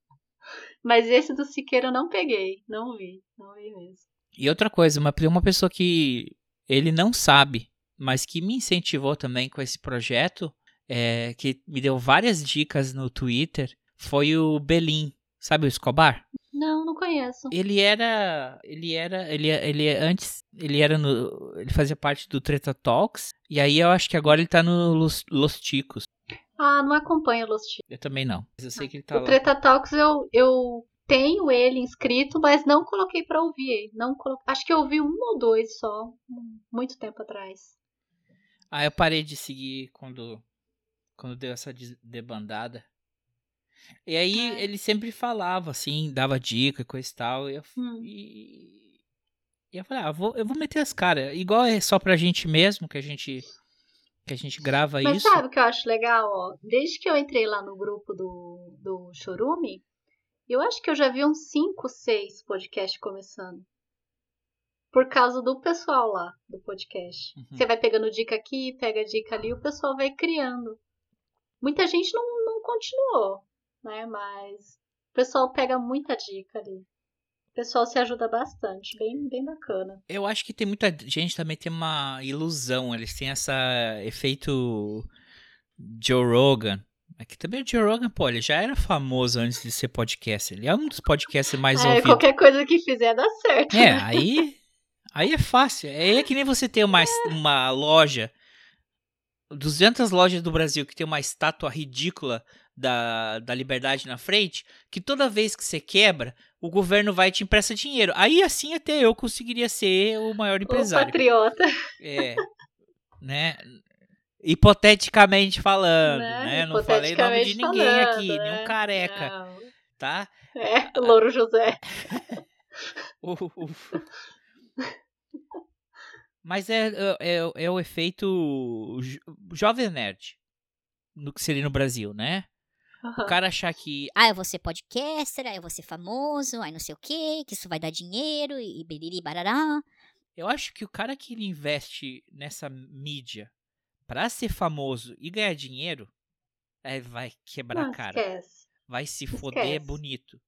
Mas esse do Siqueira eu não peguei, não vi, não vi mesmo. E outra coisa, uma, uma pessoa que ele não sabe, mas que me incentivou também com esse projeto, é, que me deu várias dicas no Twitter, foi o Belin. Sabe o Escobar? Não, não conheço. Ele era. Ele era. Ele, ele antes. Ele era no. Ele fazia parte do Treta Talks. E aí eu acho que agora ele tá no Los, Los Ticos. Ah, não acompanho Los Ticos. Eu também não. Mas eu sei que ele tá O lá. Treta Talks eu, eu tenho ele inscrito, mas não coloquei pra ouvir. Não colo... Acho que eu ouvi um ou dois só, muito tempo atrás. Aí eu parei de seguir quando, quando deu essa debandada. E aí É. ele sempre falava, assim, dava dica e coisa e tal. E eu, Hum. e, e eu falei, ah, vou, eu vou meter as caras. Igual é só pra gente mesmo, que a gente, que a gente grava Mas isso. sabe o que eu acho legal, ó? Desde que eu entrei lá no grupo do, do Chorume, eu acho que eu já vi uns 5, 6 podcasts começando. Por causa do pessoal lá do podcast. Uhum. Você vai pegando dica aqui, pega dica ali, o pessoal vai criando. Muita gente não, não continuou, né? Mas o pessoal pega muita dica ali. O pessoal se ajuda bastante, bem, bem bacana. Eu acho que tem muita gente também tem uma ilusão. Eles têm essa efeito Joe Rogan. Aqui também o Joe Rogan, pô, ele já era famoso antes de ser podcast. Ele é um dos podcasts mais É, ouvidos. qualquer coisa que fizer dá certo. É, aí, aí é fácil. Aí é que nem você ter uma, uma loja, 200 lojas do Brasil que tem uma estátua ridícula da, da liberdade na frente, que toda vez que você quebra, o governo vai e te empresta dinheiro. Aí assim até eu conseguiria ser o maior O empresário. patriota. É, né? Hipoteticamente falando, Né? né? Não falei nome de ninguém falando, aqui, né? nenhum careca, Não. tá? É, Louro José. [LAUGHS] O- o- Mas é, é, é o efeito jo- jovem nerd. No que seria no Brasil, né? O cara achar que. Ah, eu vou ser podcaster, aí eu vou ser famoso, aí não sei o quê, que isso vai dar dinheiro e biriri barará. Eu acho que o cara que ele investe nessa mídia pra ser famoso e ganhar dinheiro, é, vai quebrar a cara. esquece. vai se foder Esquece. bonito.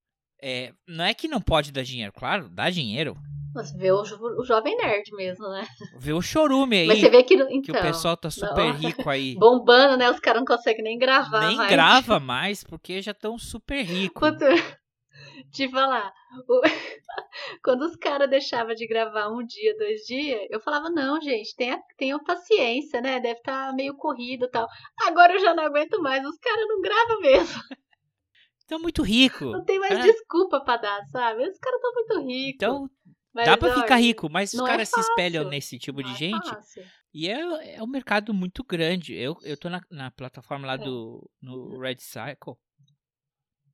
É, não é que não pode dar dinheiro, claro, dá dinheiro. Você vê o, jo- o jovem nerd mesmo, né? Vê o chorume aí, Mas você vê que, no- que então, o pessoal tá super não. rico aí. [LAUGHS] bombando, né? Os caras não conseguem nem gravar Nem mais. grava mais, porque já estão super ricos. Quando... [LAUGHS] Te falar, o- [LAUGHS] quando os caras deixavam de gravar um dia, dois dias, eu falava, não, gente, tenha, tenha paciência, né? Deve estar meio corrido e tal. Agora eu já não aguento mais, os caras não gravam mesmo. Estão muito ricos. Não tem mais É. desculpa pra dar, sabe? Os caras estão muito ricos. Então, Mas, dá pra ficar olha, rico, mas os é caras se espelham nesse tipo de não é gente. fácil. E é, é um mercado muito grande. Eu, eu tô na, na plataforma lá É. do no Red Cycle.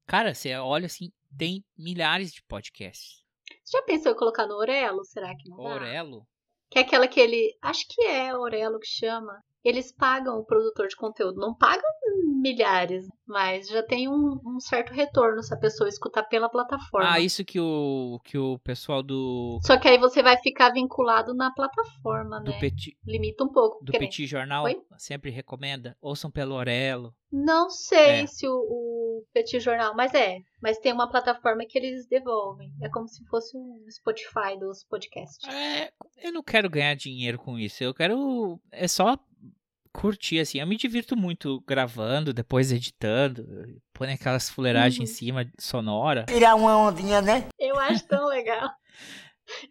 Cara, você olha assim, tem milhares de podcasts. Você já pensou em colocar no Orelo? Será que não dá? Orelo. Que é aquela que ele. Acho que é Orelo que chama. Eles pagam o produtor de conteúdo. Não pagam milhares, mas já tem um, um certo retorno se a pessoa escutar pela plataforma. Ah, isso que o que o pessoal do Só que aí você vai ficar vinculado na plataforma, do né? Petit, Limita um pouco. do que nem- Petit Jornal Oi? sempre recomenda, ouçam pelo Orelo. Não sei É. se o, o Petit Jornal, mas é. Mas tem uma plataforma que eles devolvem. É como se fosse um Spotify dos podcasts. É, eu não quero ganhar dinheiro com isso. Eu quero é só curtir assim. Eu me divirto muito gravando, depois editando, põe aquelas fuleiragens Uhum. em cima sonora. Tirar uma ondinha, né? Eu acho tão legal.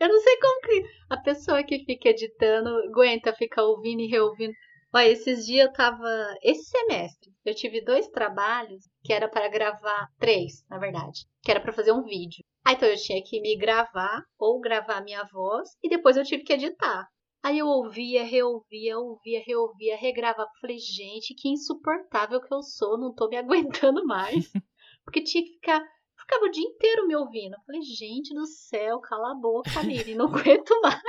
Eu não sei como que a pessoa que fica editando aguenta ficar ouvindo e reouvindo. Olha, esses dias eu tava. Esse semestre, eu tive dois trabalhos que era para gravar. Três, na verdade. Que era para fazer um vídeo. Aí então eu tinha que me gravar ou gravar a minha voz e depois eu tive que editar. Aí eu ouvia, reouvia, ouvia, reouvia, regravava. Falei, gente, que insuportável que eu sou, não tô me [LAUGHS] aguentando mais. Porque tinha que ficar ficava o dia inteiro me ouvindo. Eu falei, gente do céu, cala a boca, Miri, não [LAUGHS] aguento mais.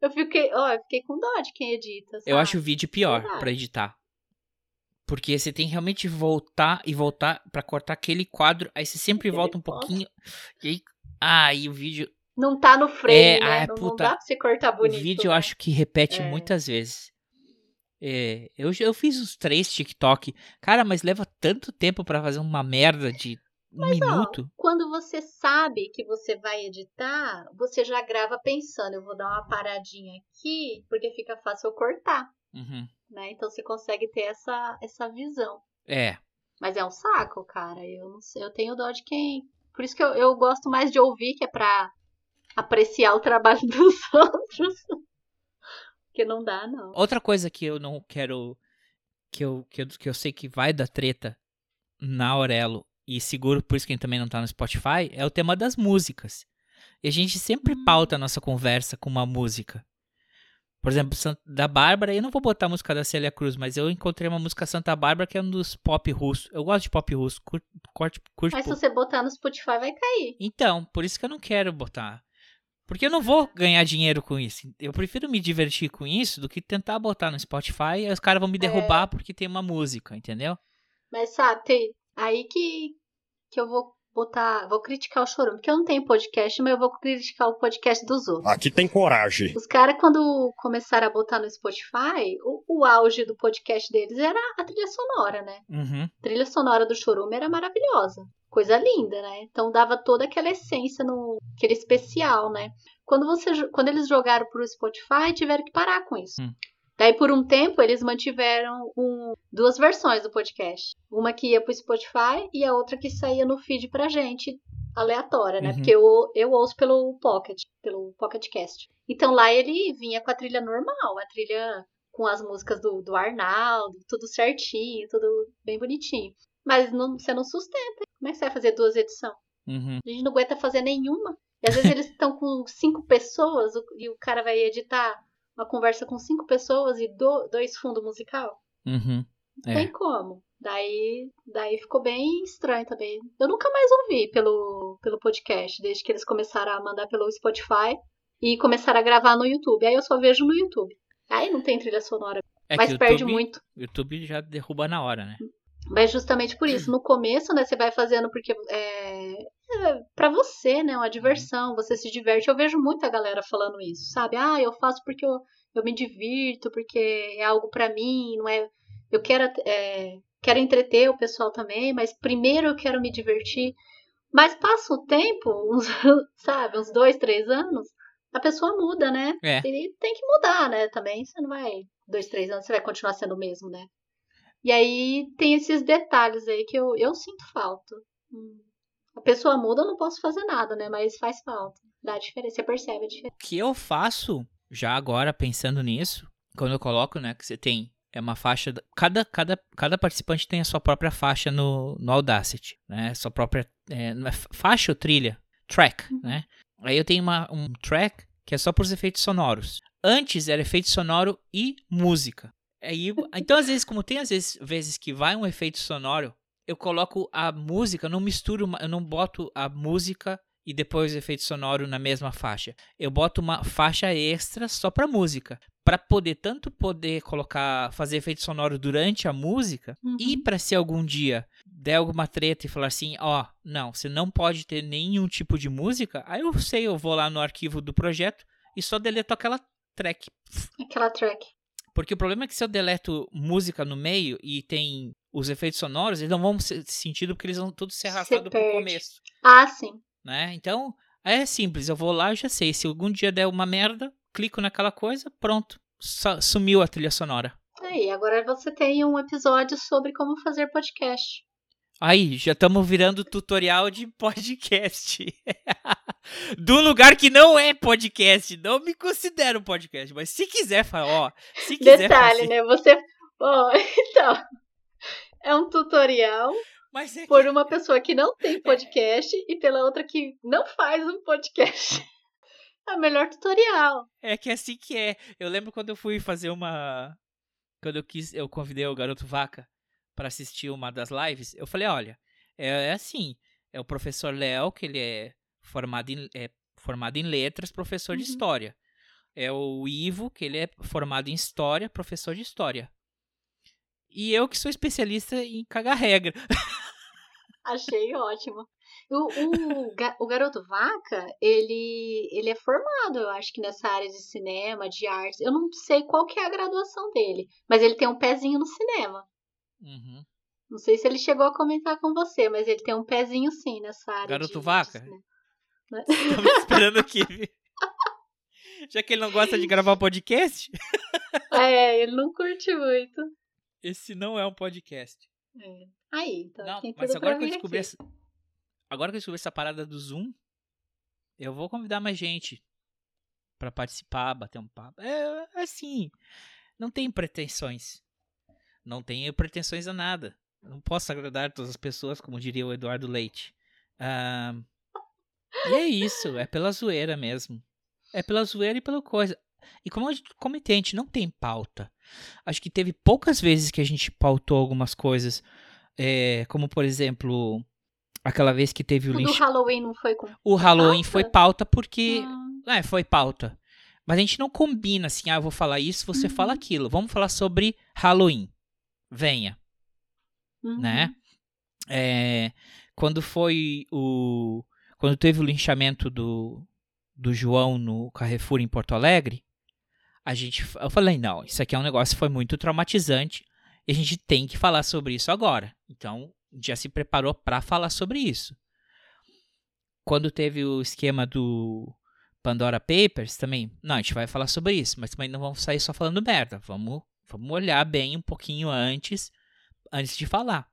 Eu fiquei, ó, eu fiquei com dó de quem edita. Eu sabe? acho o vídeo pior pra editar. Porque você tem que realmente voltar e voltar pra cortar aquele quadro, aí você sempre volta um pouquinho. E aí, ah, e o vídeo, Não tá no frame, É, né? ah, não, não puta, dá pra você cortar bonito. o vídeo eu acho que repete É. muitas vezes. É, eu, eu fiz uns três TikTok. Cara, mas leva tanto tempo pra fazer uma merda de um Mas, ó, minuto. Quando você sabe que você vai editar, você já grava pensando, eu vou dar uma paradinha aqui, porque fica fácil eu cortar, Uhum. né? Então você consegue ter essa, essa visão. É. Mas é um saco, cara. Eu não sei, eu tenho dó de quem. Por isso que eu, eu gosto mais de ouvir, que é pra apreciar o trabalho [LAUGHS] dos outros. Porque não dá, não. Outra coisa que eu não quero. Que eu, que eu, que eu sei que vai dar treta na Aurelo e seguro por isso que a gente também não tá no Spotify é o tema das músicas. E a gente sempre Hum. pauta a nossa conversa com uma música. Por exemplo, da Bárbara, eu não vou botar a música da Célia Cruz, mas eu encontrei uma música Santa Bárbara que é um dos pop russo. Eu gosto de pop russo, curto, curte Mas se você botar no Spotify, vai cair. Então, por isso que eu não quero botar. Porque eu não vou ganhar dinheiro com isso. Eu prefiro me divertir com isso do que tentar botar no Spotify e os caras vão me derrubar porque tem uma música, entendeu? Mas sabe, tem aí que, que eu vou botar. Vou criticar o Chorume. Porque eu não tenho podcast, mas eu vou criticar o podcast dos outros. Aqui tem coragem. Os caras, quando começaram a botar no Spotify, o, o auge do podcast deles era a trilha sonora, né? Uhum. A trilha sonora do Chorume era maravilhosa. Coisa linda, né? Então dava toda aquela essência no aquele especial, né? Quando você quando eles jogaram pro Spotify, tiveram que parar com isso. Hum. Daí por um tempo eles mantiveram um- duas versões do podcast. Uma que ia pro Spotify e a outra que saía no feed pra gente aleatória, né? Uhum. Porque eu, eu ouço pelo Pocket, pelo Pocket Cast. Então lá ele vinha com a trilha normal, a trilha com as músicas do, do Arnaldo, tudo certinho, tudo bem bonitinho. Mas não, você não sustenta. Como é que você vai fazer duas edições? Uhum. A gente não aguenta fazer nenhuma. E às vezes eles [LAUGHS] estão com cinco pessoas e o cara vai editar uma conversa com cinco pessoas e do- dois fundos musical. Uhum. Não É. tem como. Daí, daí ficou bem estranho também. Eu nunca mais ouvi pelo, pelo podcast, desde que eles começaram a mandar pelo Spotify e começaram a gravar no YouTube. Aí eu só vejo no YouTube. Aí não tem trilha sonora, É mas o perde YouTube, muito. o YouTube já derruba na hora, né? Mas justamente por isso, [CLEARS THROAT] no começo, né, você vai fazendo porque é, é para você, né, uma diversão, você se diverte. Eu vejo muita galera falando isso, sabe? Ah, eu faço porque eu, eu me divirto, porque é algo pra mim, não é. Eu quero é, quero entreter o pessoal também, mas primeiro eu quero me divertir. Mas passa o tempo, [LAUGHS] uns, sabe, uns dois, três anos, a pessoa muda, né? É. E tem que mudar, né? Também você não vai, dois, três anos, você vai continuar sendo o mesmo, né? E aí tem esses detalhes aí que eu, eu sinto falta. Hum. A pessoa muda, eu não posso fazer nada, né? Mas faz falta. Dá diferença, você percebe a diferença. O que eu faço, já agora pensando nisso, quando eu coloco, né, que você tem é uma faixa. da- Cada, cada, cada participante tem a sua própria faixa no, no Audacity, né? Sua própria. É, é fa- faixa ou trilha? Track, né? Aí eu tenho uma, um track que é só para os efeitos sonoros. Antes era efeito sonoro e música. Aí, então, às vezes, como tem às vezes, vezes que vai um efeito sonoro, eu coloco a música, eu não misturo, eu não boto a música e depois o efeito sonoro na mesma faixa. Eu boto uma faixa extra só para música, para poder tanto poder colocar, fazer efeito sonoro durante a música e para se algum dia der alguma treta e falar assim, ó, não, você não pode ter nenhum tipo de música, aí eu sei, eu vou lá no arquivo do projeto e só deleto aquela track. Aquela track. Porque o problema é que se eu deleto música no meio e tem os efeitos sonoros, eles não vão ser sentido porque eles vão todos ser arrastados pro começo, Ah, sim. né? Então, é simples, eu vou lá e já sei, se algum dia der uma merda, clico naquela coisa, pronto, Su- sumiu a trilha sonora. Aí, agora você tem um episódio sobre como fazer podcast. Aí, já estamos virando tutorial de podcast. [LAUGHS] Do lugar que não é podcast. Não me considero podcast, mas se quiser, ó, se quiser Detalhe, fazer- né? Você. [LAUGHS] Ó, então. É um tutorial é por uma pessoa que não tem podcast e pela outra que não faz um podcast. [LAUGHS] É o melhor tutorial. É que é assim que é. Eu lembro quando eu fui fazer uma. Quando eu quis, eu convidei o garoto Vaca para assistir uma das lives. Eu falei, olha, é, é assim, é o professor Léo, que ele é formado em, é formado em letras, professor de Uhum. história. É o Ivo, que ele é formado em história, professor de história. E eu que sou especialista em cagar regra. Achei ótimo. O, o, o garoto vaca, ele, ele é formado, eu acho que nessa área de cinema, de artes. Eu não sei qual que é a graduação dele, mas ele tem um pezinho no cinema. Uhum. Não sei se ele chegou a comentar com você, mas ele tem um pezinho sim nessa área. Garoto de- vaca? Estamos [LAUGHS] esperando aqui. [LAUGHS] Já que ele não gosta de gravar podcast, [LAUGHS] É, ele não curte muito. esse não é um podcast. É. Aí, então Não, tem mas agora que eu descobri aqui. essa, agora que eu descobri essa parada do Zoom, eu vou convidar mais gente pra participar, bater um papo. É assim, não tenho pretensões. Não tenho pretensões a nada. Não posso agradar todas as pessoas, como diria o Eduardo Leite. Ah, e é isso, é pela zoeira mesmo. É pela zoeira e pela coisa. E como eu comentei, a gente não tem pauta. Acho que teve poucas vezes que a gente pautou algumas coisas. é, como, por exemplo, aquela vez que teve o O lixo. Halloween não foi com. O Halloween pauta? foi pauta porque. Ah, É, foi pauta. Mas a gente não combina assim, ah, eu vou falar isso, você Uhum. fala aquilo. Vamos falar sobre Halloween. Venha, uhum. né? É, quando foi o. Quando teve o linchamento do, do João no Carrefour em Porto Alegre, a gente. Eu falei, não, isso aqui é um negócio que foi muito traumatizante. E a gente tem que falar sobre isso agora. Então, já se preparou para falar sobre isso. Quando teve o esquema do Pandora Papers também, não, a gente vai falar sobre isso, mas também não vamos sair só falando merda. Vamos, vamos olhar bem um pouquinho antes, antes de falar.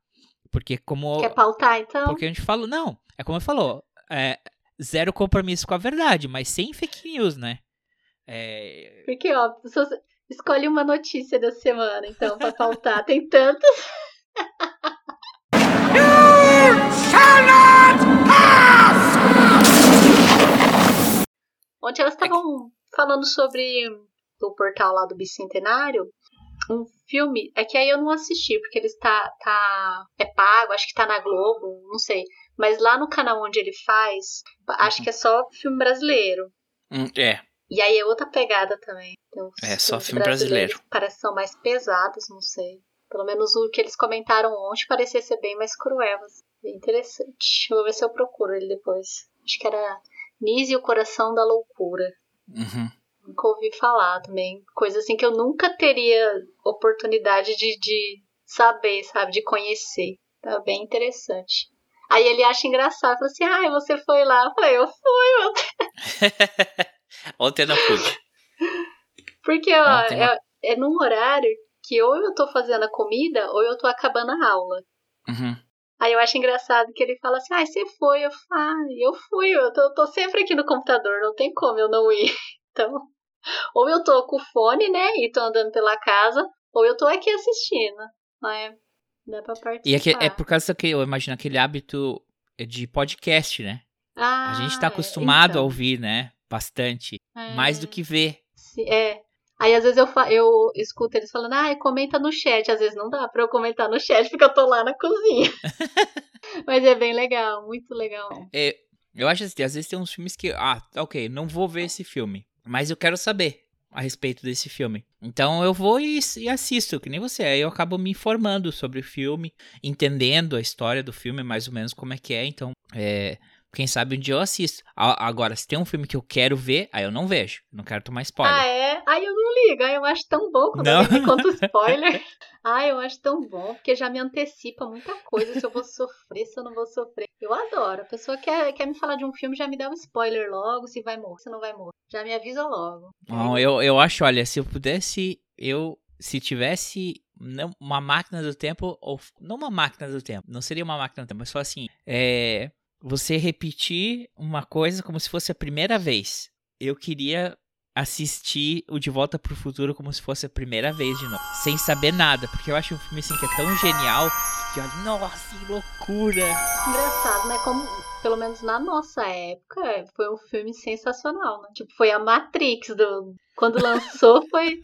Porque como Quer pautar, então? porque a gente falou, não, é como eu falou, é, zero compromisso com a verdade, mas sem fake news, né? É, Porque, ó, escolhe uma notícia da semana, então, pra pautar. Tem tantas. Ontem elas estavam falando sobre o portal lá do Bicentenário, um filme, é que aí eu não assisti, porque ele está tá é pago, acho que tá na Globo, não sei. Mas lá no canal onde ele faz, acho que é só filme brasileiro. é, E aí é outra pegada também. Uns É, só filme brasileiro. Parece que são mais pesados, não sei. Pelo menos o que eles comentaram ontem parecia ser bem mais cruel. assim. Bem interessante. Vou ver se eu procuro ele depois. Acho que era Nise e o Coração da Loucura. uhum. Nunca ouvi falar também. Coisa assim que eu nunca teria oportunidade de, de, saber, sabe? De conhecer. Tá bem interessante. Aí ele acha engraçado, fala assim, ai, você foi lá. Eu falei, eu fui, [LAUGHS] ontem. Ontem não pude. Porque, ó, Ontem, é, é num horário que ou eu tô fazendo a comida ou eu tô acabando a aula. Uhum. Aí eu acho engraçado que ele fala assim, ai, você foi. Eu falo, ah, eu fui, eu tô, eu tô sempre aqui no computador, não tem como eu não ir. [LAUGHS] Então, ou eu tô com o fone, né, e tô andando pela casa, ou eu tô aqui assistindo. Mas dá pra participar. E é, que- é por causa que eu imagino aquele hábito de podcast, né? Ah, A gente tá é, acostumado a então, ouvir, né? Bastante. Mais do é, que ver. se- É. Aí às vezes eu, eu escuto eles falando, ah, comenta no chat. Às vezes não dá pra eu comentar no chat porque eu tô lá na cozinha. [LAUGHS] Mas é bem legal, muito legal. É, eu acho assim, às vezes tem uns filmes que, ah, ok, não vou ver esse filme, mas eu quero saber a respeito desse filme. Então eu vou e, e assisto, que nem você. Aí eu acabo me informando sobre o filme, entendendo a história do filme, mais ou menos como é que é. Então, é, quem sabe um dia eu assisto. Agora, se tem um filme que eu quero ver, aí eu não vejo. Não quero tomar spoiler. Ah, é? Aí eu não ligo, aí eu acho tão bom quando Não? alguém me conta spoiler. [LAUGHS] Ai, eu acho tão bom, porque já me antecipa muita coisa, se eu vou sofrer, se eu não vou sofrer. Eu adoro. A pessoa quer, quer me falar de um filme, já me dá um spoiler logo, se vai morrer, se não vai morrer. Já me avisa logo. Não, eu, eu acho, olha, se eu pudesse, eu, se tivesse uma máquina do tempo, ou não uma máquina do tempo, não seria uma máquina do tempo, mas só assim, é, você repetir uma coisa como se fosse a primeira vez. Eu queria assistir o De Volta pro Futuro como se fosse a primeira vez de novo, sem saber nada, porque eu acho um filme assim que é tão genial que, olha, nossa, que loucura! Engraçado, né? Como, pelo menos na nossa época, foi um filme sensacional, né? Tipo, foi a Matrix do. Quando lançou, foi.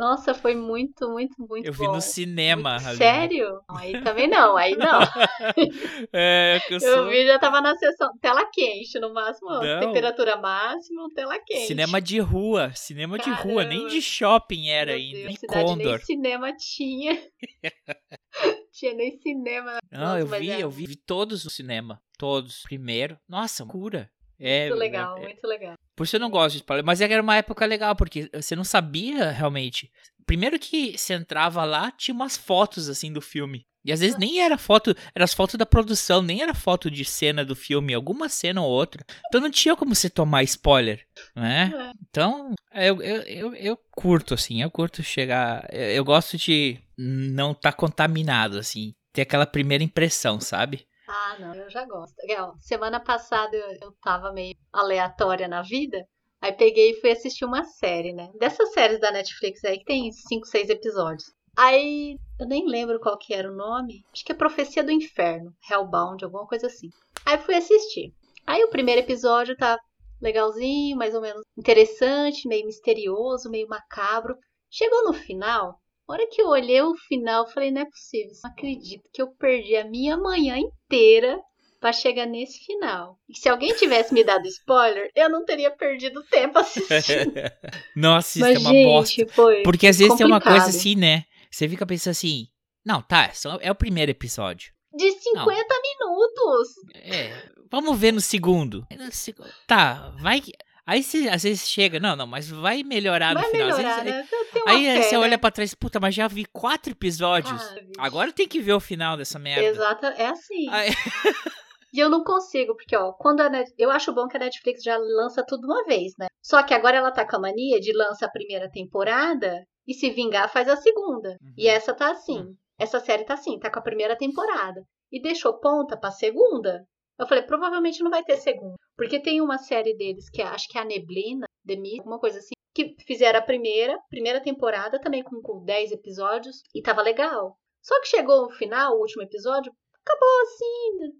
Nossa, foi muito, muito, muito Eu bom. vi no cinema. Muito-? Sério? Aí também não, aí não. [LAUGHS] É, que eu Eu sou... vi já tava na sessão tela quente, no máximo, Não. temperatura máxima, tela quente. Cinema de rua, cinema de rua, nem Caramba. de shopping era Meu ainda, Deus, nem cidade Condor. nem cinema tinha. [LAUGHS] tinha nem cinema. Não, Nossa, eu vi, é eu vi, vi todos no cinema, todos. Primeiro, nossa, cura. É, Muito legal, é- é- muito legal. por isso eu não gosto de spoiler, mas era uma época legal, porque você não sabia realmente. Primeiro que você entrava lá, tinha umas fotos assim do filme. E às vezes nem era foto, era as fotos da produção, nem era foto de cena do filme, alguma cena ou outra. Então não tinha como você tomar spoiler, né? É. Então, eu, eu, eu, eu curto, assim, eu curto chegar. Eu, eu gosto de não estar contaminado, assim. Ter aquela primeira impressão, sabe? Ah, não, eu já gosto. Legal. Semana passada eu, eu tava meio aleatória na vida. Aí peguei e fui assistir uma série, né? Dessas séries da Netflix aí que tem 5, 6 episódios. Aí eu nem lembro qual que era o nome. Acho que é Profecia do Inferno, Hellbound, alguma coisa assim. Aí fui assistir. Aí o primeiro episódio tá legalzinho, mais ou menos interessante, meio misterioso, meio macabro. Chegou no final, a hora que eu olhei o final, eu falei, não é possível, não acredito que eu perdi a minha manhã inteira pra chegar nesse final. E se alguém tivesse me dado spoiler, eu não teria perdido tempo assistindo. [LAUGHS] Nossa, isso Mas, é uma gente, bosta. foi Porque às vezes tem uma coisa complicado. assim, né? Você fica pensando assim, não, tá, só é o primeiro episódio. de 50 minutos. É, vamos ver no segundo. Tá, vai. que- Aí você às vezes chega, não, não, mas vai melhorar Vai no final. Melhorar, vezes- né? Tem uma Aí fé, você né? olha pra trás, puta, mas já vi quatro episódios. Ah. Agora tem que ver o final dessa merda. Exato, é assim. Aí- [LAUGHS] E eu não consigo, porque, ó, quando a Net... eu acho bom que a Netflix já lança tudo uma vez, né? Só que agora ela tá com a mania de lança a primeira temporada e se vingar faz a segunda. Uhum. E essa tá assim. Essa série tá assim, tá com a primeira temporada. E deixou ponta pra segunda. Eu falei, provavelmente não vai ter segunda. Porque tem uma série deles que é- acho que é a Neblina, The Mist, alguma coisa assim, que fizeram a primeira, primeira temporada também com, com 10 episódios e tava legal. Só que chegou no final, o último episódio, acabou assim,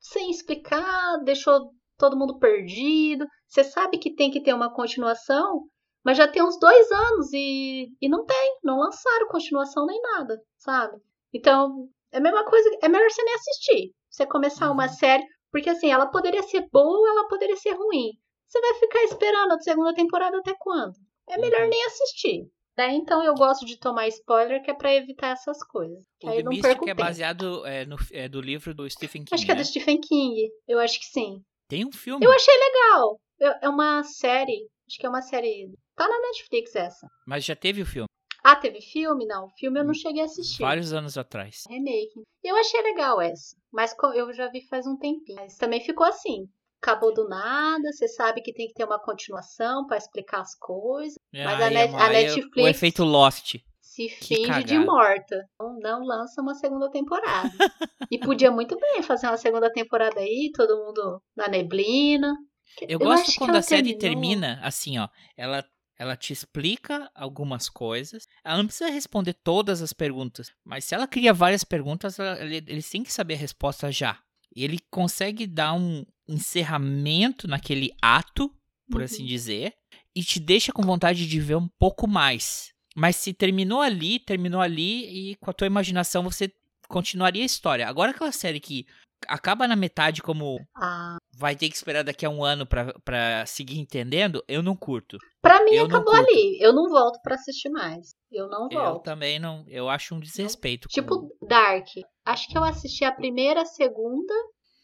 sem explicar, deixou todo mundo perdido. Você sabe que tem que ter uma continuação, mas já tem uns dois anos e, e não tem, não lançaram continuação nem nada, sabe? Então, é a mesma coisa, é melhor você nem assistir. Você começar uma Uhum. série, porque assim, ela poderia ser boa ou ela poderia ser ruim. Você vai ficar esperando a segunda temporada até quando? É melhor Uhum. nem assistir. Daí então eu gosto de tomar spoiler que é pra evitar essas coisas. O Aí The não Mystic perco é baseado é, no, é do livro do Stephen King. Acho que é né? do Stephen King. Eu acho que sim. Tem um filme. Eu achei legal. Eu- é uma série. Acho que é uma série. Tá na Netflix essa. Mas já teve o filme. Ah, teve filme? Não, filme eu não cheguei a assistir. Vários anos atrás. Remake. Eu achei legal essa, mas eu já vi faz um tempinho. Mas também ficou assim. Acabou do nada, você sabe que tem que ter uma continuação pra explicar as coisas. Mas a é Net- a é Netflix- O efeito Lost. Se finge de morta. Não, não lança uma segunda temporada. e podia muito bem fazer uma segunda temporada aí, todo mundo na neblina. Eu, Eu gosto quando a série termina assim, ó. Ela, ela te explica algumas coisas. Ela não precisa responder todas as perguntas. Mas se ela cria várias perguntas, ela- ele- eles têm que saber a resposta já. E ele consegue dar um encerramento naquele ato, por Uhum. assim dizer, e te deixa com vontade de ver um pouco mais. Mas se terminou ali, terminou ali, e com a tua imaginação você continuaria a história. Agora aquela série que acaba na metade como Ah, vai ter que esperar daqui a um ano pra, pra seguir entendendo, eu não curto. pra mim Eu acabou ali. Eu não volto pra assistir mais. Eu não Eu volto. também não. Eu acho um desrespeito. Tipo Dark. Acho que eu assisti a primeira, a segunda.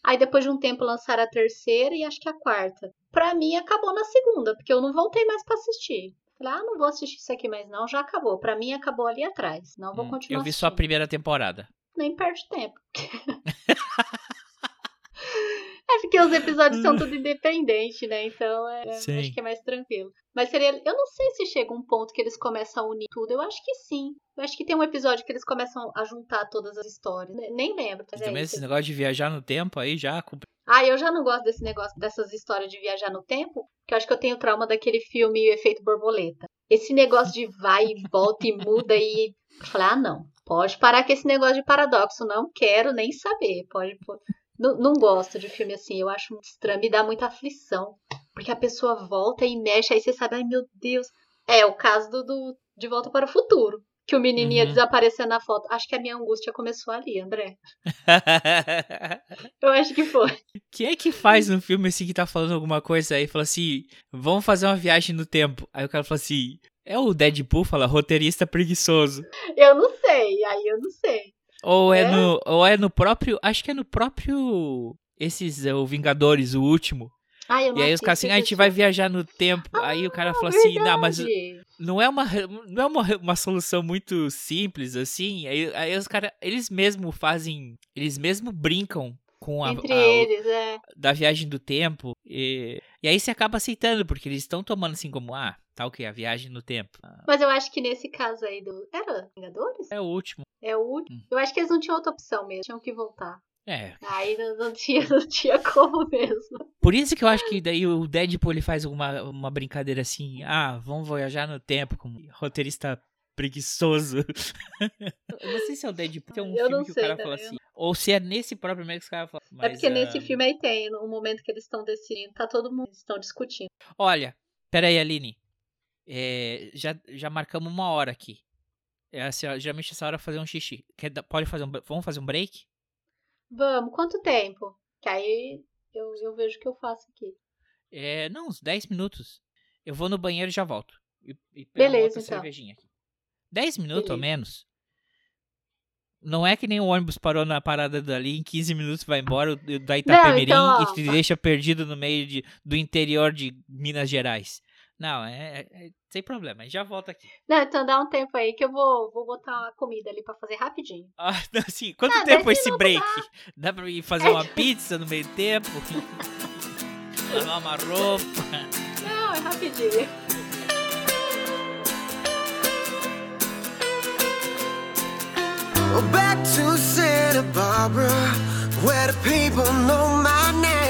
Aí depois de um tempo lançaram a terceira e acho que a quarta. Pra mim acabou na segunda, porque eu não voltei mais pra assistir. Falei, ah, não vou assistir isso aqui mais não, já acabou. Pra mim acabou ali atrás. Não vou Hum, continuar eu vi só a assistindo. primeira temporada. Nem perde tempo. [LAUGHS] é porque os episódios são [LAUGHS] tudo independentes, né? Então é, acho que é mais tranquilo. Mas seria. Eu não sei se chega um ponto que eles começam a unir tudo. Eu acho que sim. Eu acho que tem um episódio que eles começam a juntar todas as histórias. Ne- Nem lembro, tá E também vendo? esse negócio de viajar no tempo aí já. Ah, eu já não gosto desse negócio, dessas histórias de viajar no tempo, porque eu acho que eu tenho trauma daquele filme O Efeito Borboleta. Esse negócio de vai e [LAUGHS] volta e muda e. Falei, ah, não. Pode parar com esse negócio de paradoxo. Não quero nem saber. Pode. Não, não gosto de filme assim. Eu acho muito estranho. Me dá muita aflição. Porque a pessoa volta e mexe, aí você sabe, ai meu Deus. É o caso do, do De Volta para o Futuro. Que o menininho ia Uhum. desaparecer na foto. Acho que a minha angústia começou ali, André. [LAUGHS] Eu acho que foi. Quem é que faz um filme assim que tá falando alguma coisa aí e fala assim: vamos fazer uma viagem no tempo? Aí o cara fala assim: é o Deadpool, fala roteirista preguiçoso. Eu não sei, aí eu não sei. Ou é, É? no. Ou é no próprio. Acho que é no próprio. Esses, é, o Vingadores, o último. Ah, E aí os caras assim, ah, a gente vai viajar no tempo. aí o cara fala assim, não, mas Verdade. não é uma, não é uma, uma solução muito simples assim. Aí, aí os caras, eles mesmo fazem, eles mesmo brincam com a, Entre a- eles, é. da viagem do tempo. E, e aí você acaba aceitando, porque eles estão tomando assim como, ah, tá o que? A viagem no tempo. Ah, Mas eu acho que nesse caso aí do. Era Vingadores? É o último. É o último. Hum. Eu acho que eles não tinham outra opção mesmo. Tinham que voltar. É. Aí não, não tinha, [LAUGHS] não tinha como mesmo. Por isso que eu acho que daí o Deadpool ele faz uma, uma brincadeira assim, ah, vamos viajar no tempo como roteirista preguiçoso. [LAUGHS] eu não sei se é o Deadpool, tem um Eu filme não que sei o cara fala assim, ou se é nesse próprio meio que os caras falam. é mas, porque nesse ah, filme aí tem, no momento que eles estão decidindo, tá todo mundo estão discutindo. Olha, peraí, Aline. É, já, já marcamos uma hora aqui. É assim, geralmente essa hora é fazer um xixi. Quer, pode fazer um, vamos fazer um break? Vamos, quanto tempo? Que aí eu, eu vejo o que eu faço aqui. É, não, uns 10 minutos. Eu vou no banheiro e já volto. E, e Beleza, então. cervejinha aqui. 10 minutos ou menos. Não é que nem o ônibus parou na parada dali, em 15 minutos vai embora, da Itapemirim então, ó. e te deixa perdido no meio de, do interior de Minas Gerais. Não, é, é- é sem problema, já volto aqui. Não, então dá um tempo aí que eu vou, vou botar uma comida ali pra fazer rapidinho. Ah, [LAUGHS] não, assim, quanto tempo é 10 esse minutos break? Dá pra ir fazer uma pizza no meio tempo? [LAUGHS] Lavar uma roupa? Não, é rapidinho. Back to Santa Barbara, where the people know my name.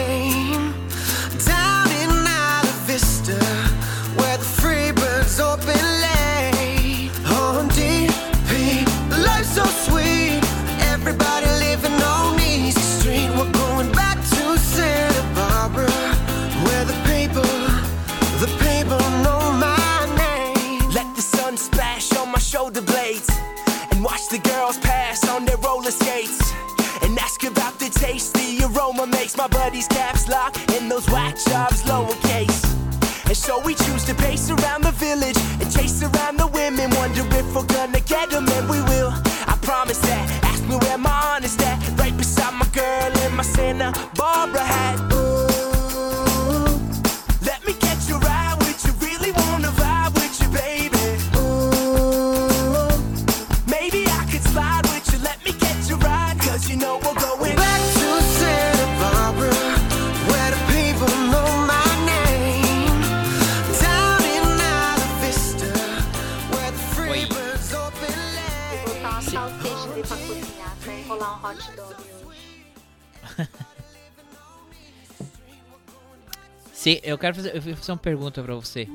Eu quero fazer, eu vou fazer uma pergunta pra você.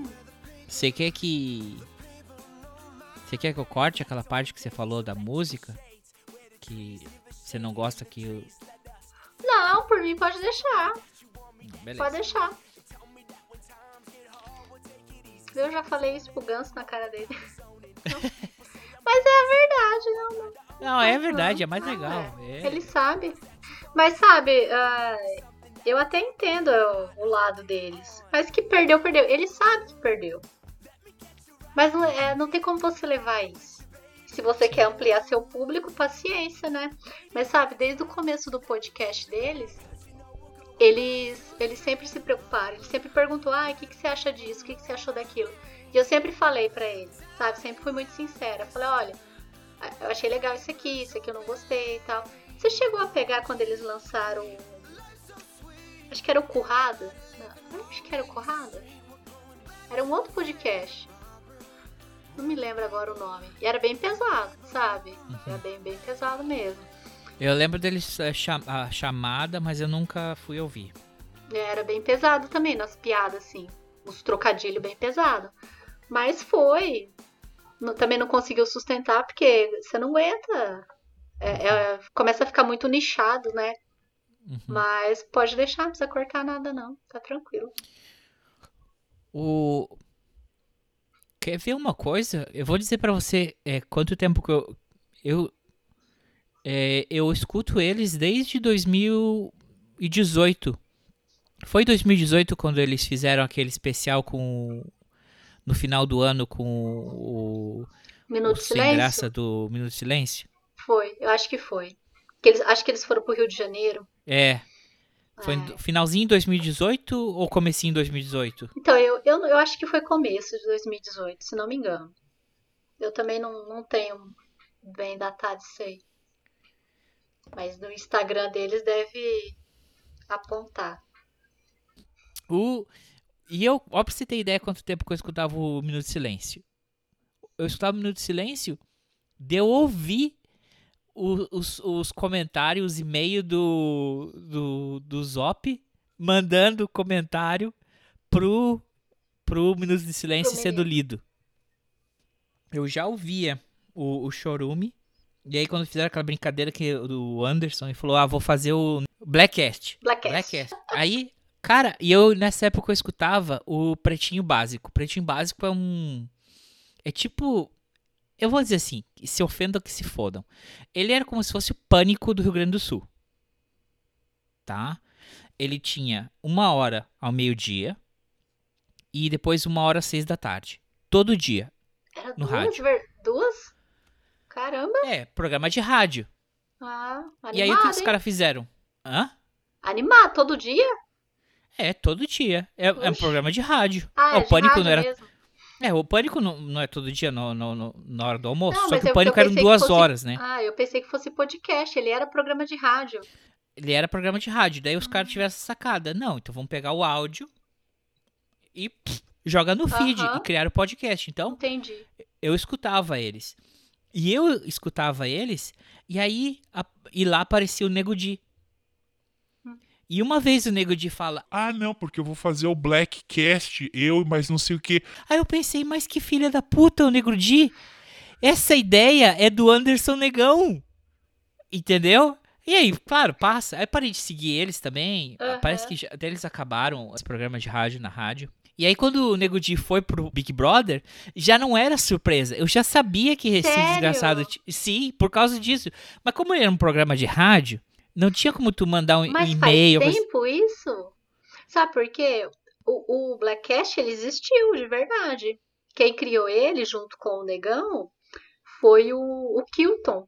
Você quer que. Você quer que eu corte aquela parte que você falou da música? Que você não gosta que. eu- Não, por mim pode deixar. Beleza. Pode deixar. Eu já falei isso pro Ganso na cara dele. [LAUGHS] Mas é a verdade, não, não. Não, é verdade, é mais legal. é. É. Ele sabe. Mas sabe, ah, eu até entendo o, o lado deles. Mas que perdeu, perdeu. Ele sabe que perdeu. Mas é, não tem como você levar isso. Se você quer ampliar seu público, paciência, né? Mas sabe, desde o começo do podcast deles, eles, eles sempre se preocuparam. Eles sempre perguntou, ah, o que, que você acha disso? O que, que você achou daquilo? E eu sempre falei pra eles, sabe? Sempre fui muito sincera. Falei, olha, eu achei legal isso aqui, isso aqui eu não gostei e tal. Você chegou a pegar quando eles lançaram. Acho que era o Currada? Não, acho que era o Currada. Era um outro podcast. Não me lembro agora o nome. E era bem pesado, sabe? Era bem, bem pesado mesmo. Eu lembro deles é, cham- a chamada, mas eu nunca fui ouvir. Era bem pesado também, nas piadas, assim. Os trocadilhos bem pesado. Mas foi. Não- também não conseguiu sustentar, porque você não aguenta. É- é- começa a ficar muito nichado, né? Uhum. Mas pode deixar, não precisa cortar nada, não. Tá tranquilo. O. Quer ver uma coisa? Eu vou dizer pra você é, quanto tempo que eu. Eu, é, eu escuto eles desde 2018. Foi 2018 quando eles fizeram aquele especial com. No final do ano com o. Minuto o de sem silêncio? graça do Minuto de Silêncio? Foi, eu acho que foi. Que eles, acho que eles foram pro Rio de Janeiro. É. Foi É. no finalzinho de 2018 ou comecinho de 2018? Então, eu, eu, eu acho que foi começo de 2018, se não me engano. Eu também não, não tenho bem datado isso aí. Mas no Instagram deles deve apontar. O... E eu, ó, pra você ter ideia quanto tempo que eu escutava o Minuto de Silêncio. Eu escutava o Minuto de Silêncio, de eu ouvir os, os comentários, e-mail do, do, do Zop, mandando comentário pro, pro Minuto de Silêncio sendo lido. Eu já ouvia o, o Chorume, e aí quando fizeram aquela brincadeira que o Anderson ele falou, ah, vou fazer o Blackcast. Blackcast. Blackcast. Aí, cara, e eu nessa época eu escutava o Pretinho Básico. O Pretinho Básico é um. É tipo. Eu vou dizer assim, se ofendam que se fodam. Ele era como se fosse o pânico do Rio Grande do Sul. Tá? Ele tinha uma hora ao meio-dia e depois uma hora às seis da tarde. Todo dia. Era No duas? rádio. ver- Duas? Caramba! É, programa de rádio. Ah, animado, e aí o que os caras fizeram? Hã? Animado, todo dia? É, todo dia. É, é um programa de rádio. Ah, o é de pânico rádio não era mesmo. É, o pânico não, não é todo dia no, no- no- na hora do almoço. Não, só que o pânico eram duas fosse- horas, né? Ah, eu pensei que fosse podcast. Ele era programa de rádio. Ele era programa de rádio. Daí os Ah. caras tiveram essa sacada. Não, então vamos pegar o áudio e pff, joga no feed Aham. e criar o podcast. Então, Entendi. eu escutava eles. E eu escutava eles, e aí a- e lá aparecia o Nego Di. E uma vez o Nego Di fala. Ah, não, porque eu vou fazer o Blackcast, eu, mas não sei o que. Aí eu pensei, mas que filha da puta, o Nego Di. Essa ideia é do Anderson Negão. Entendeu? E aí, claro, passa. Aí parei de seguir eles também. Aham. Parece que já, até eles acabaram os programas de rádio na rádio. E aí, quando o Nego Di foi pro Big Brother, já não era surpresa. Eu já sabia que esse Sério? desgraçado. Sim, por causa disso. Mas como ele era um programa de rádio, não tinha como tu mandar um, um Mas e-mail. faz tempo isso? Sabe por quê? O, o Blackcast, ele existiu, de verdade. Quem criou ele, junto com o Negão, foi o, o Kilton.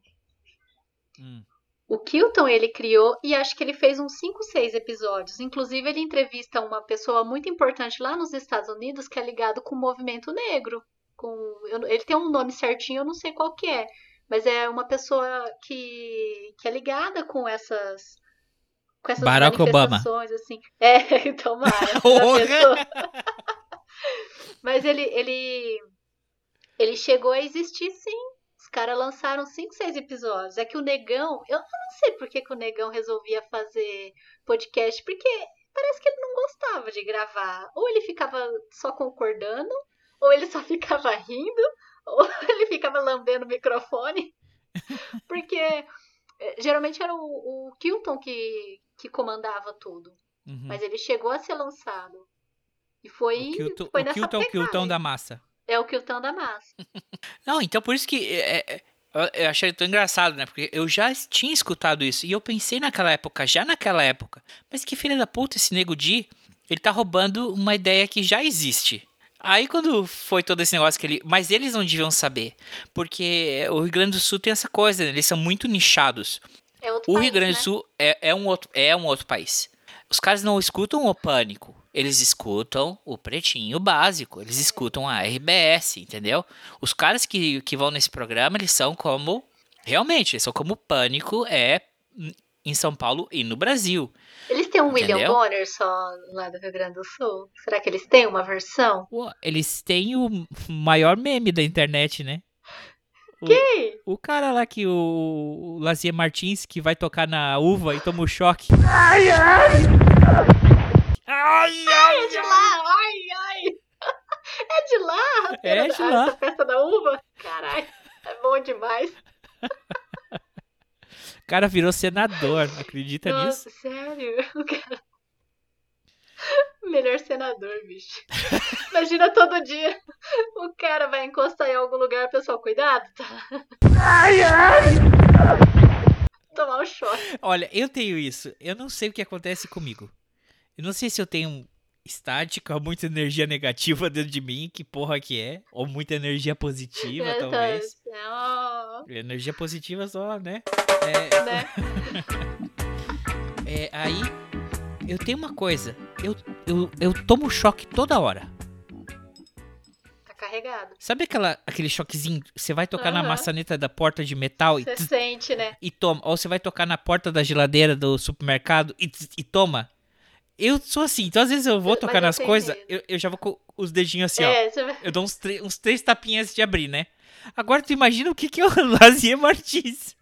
Hum. O Kilton ele criou e acho que ele fez uns 5, 6 episódios. Inclusive, ele entrevista uma pessoa muito importante lá nos Estados Unidos que é ligado com o movimento negro. Com, eu- ele tem um nome certinho, eu não sei qual que é. Mas é uma pessoa que, que é ligada com essas. Com essas Barack Obama. assim. É, [LAUGHS] tomara. [LAUGHS] Mas ele, ele, ele chegou a existir sim. Os caras lançaram 5, 6 episódios. É que o Negão, eu não sei por que, que o Negão resolvia fazer podcast, porque parece que ele não gostava de gravar. Ou ele ficava só concordando, ou ele só [LAUGHS] ficava rindo, [LAUGHS] ele ficava lambendo o microfone. [LAUGHS] Porque eh, geralmente era o, o Kilton que, que comandava tudo. Uhum. Mas ele chegou a ser lançado. E foi, o Kilton, foi o nessa Kilton é o pegada. Kilton da massa. É o Kilton da massa. [LAUGHS] Não, então por isso que é, é, eu- eu achei tão engraçado, né? Porque eu já tinha escutado isso. E eu pensei naquela época, já naquela época. Mas que filha da puta, esse nego Di, ele tá roubando uma ideia que já existe. Aí quando foi todo esse negócio que ele. Mas eles não deviam saber. Porque o Rio Grande do Sul tem essa coisa, né? Eles são muito nichados. É O país, Rio Grande né? do Sul é, é, um outro, é um outro país. Os caras não escutam o Pânico. Eles escutam o Pretinho Básico. Eles escutam a RBS, entendeu? Os caras que, que vão nesse programa, eles são como. Realmente, eles são como o Pânico é em São Paulo e no Brasil. Eles têm um William Entendeu? Bonner só lá do Rio Grande do Sul? Será que eles têm uma versão? Eles têm o maior meme da internet, né? O- Quem? O cara lá que o, o Lazier Martins que vai tocar na uva e toma um choque. Ai, ai, É de lá! Ai, ai! É de lá! É de lá. essa festa da uva? Caralho, é bom demais. [LAUGHS] O cara virou senador, acredita Nossa, nisso? sério? [LAUGHS] O cara... Melhor senador, bicho. [LAUGHS] Imagina todo dia o cara vai encostar em algum lugar, pessoal, cuidado, tá? Tomar um choque. Olha, eu tenho isso. Eu não sei o que acontece comigo. Eu não sei se eu tenho estática muita energia negativa dentro de mim, que porra que é. Ou muita energia positiva, É, talvez. Energia positiva só, né? Ó, né? É, aí, eu tenho uma coisa. Eu, eu, eu tomo choque toda hora. Tá carregado. Sabe aquela, aquele choquezinho? Você vai tocar na Aham. maçaneta da porta de metal e, Você sente, né? e toma. Ou você vai tocar na porta da geladeira do supermercado e, e toma. Eu sou assim, então às vezes eu vou tocar eu nas coisas, eu, eu já vou com os dedinhos assim, ó. é, você vai... Eu dou uns, uns três tapinhas de abrir, né? Agora tu imagina o que, que é o [LAUGHS] Lazier Martins.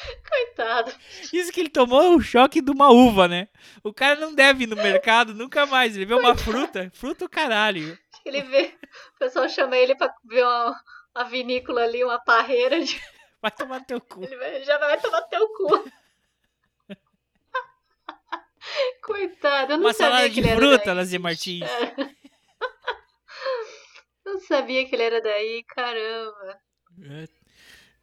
[LAUGHS] Coitado. Isso que ele tomou o choque de uma uva, né? O cara não deve ir no mercado nunca mais. Ele vê uma fruta, fruta o caralho. Ele vê. O pessoal chama ele pra ver uma, uma vinícola ali, uma parreira. De... [LAUGHS] Vai tomar teu cu. Ele vai- já vai tomar teu cu. [LAUGHS] Coitado, eu não Uma sabia salada que de ele era fruta. Lazier Martins. Não sabia que ele era daí, caramba. É,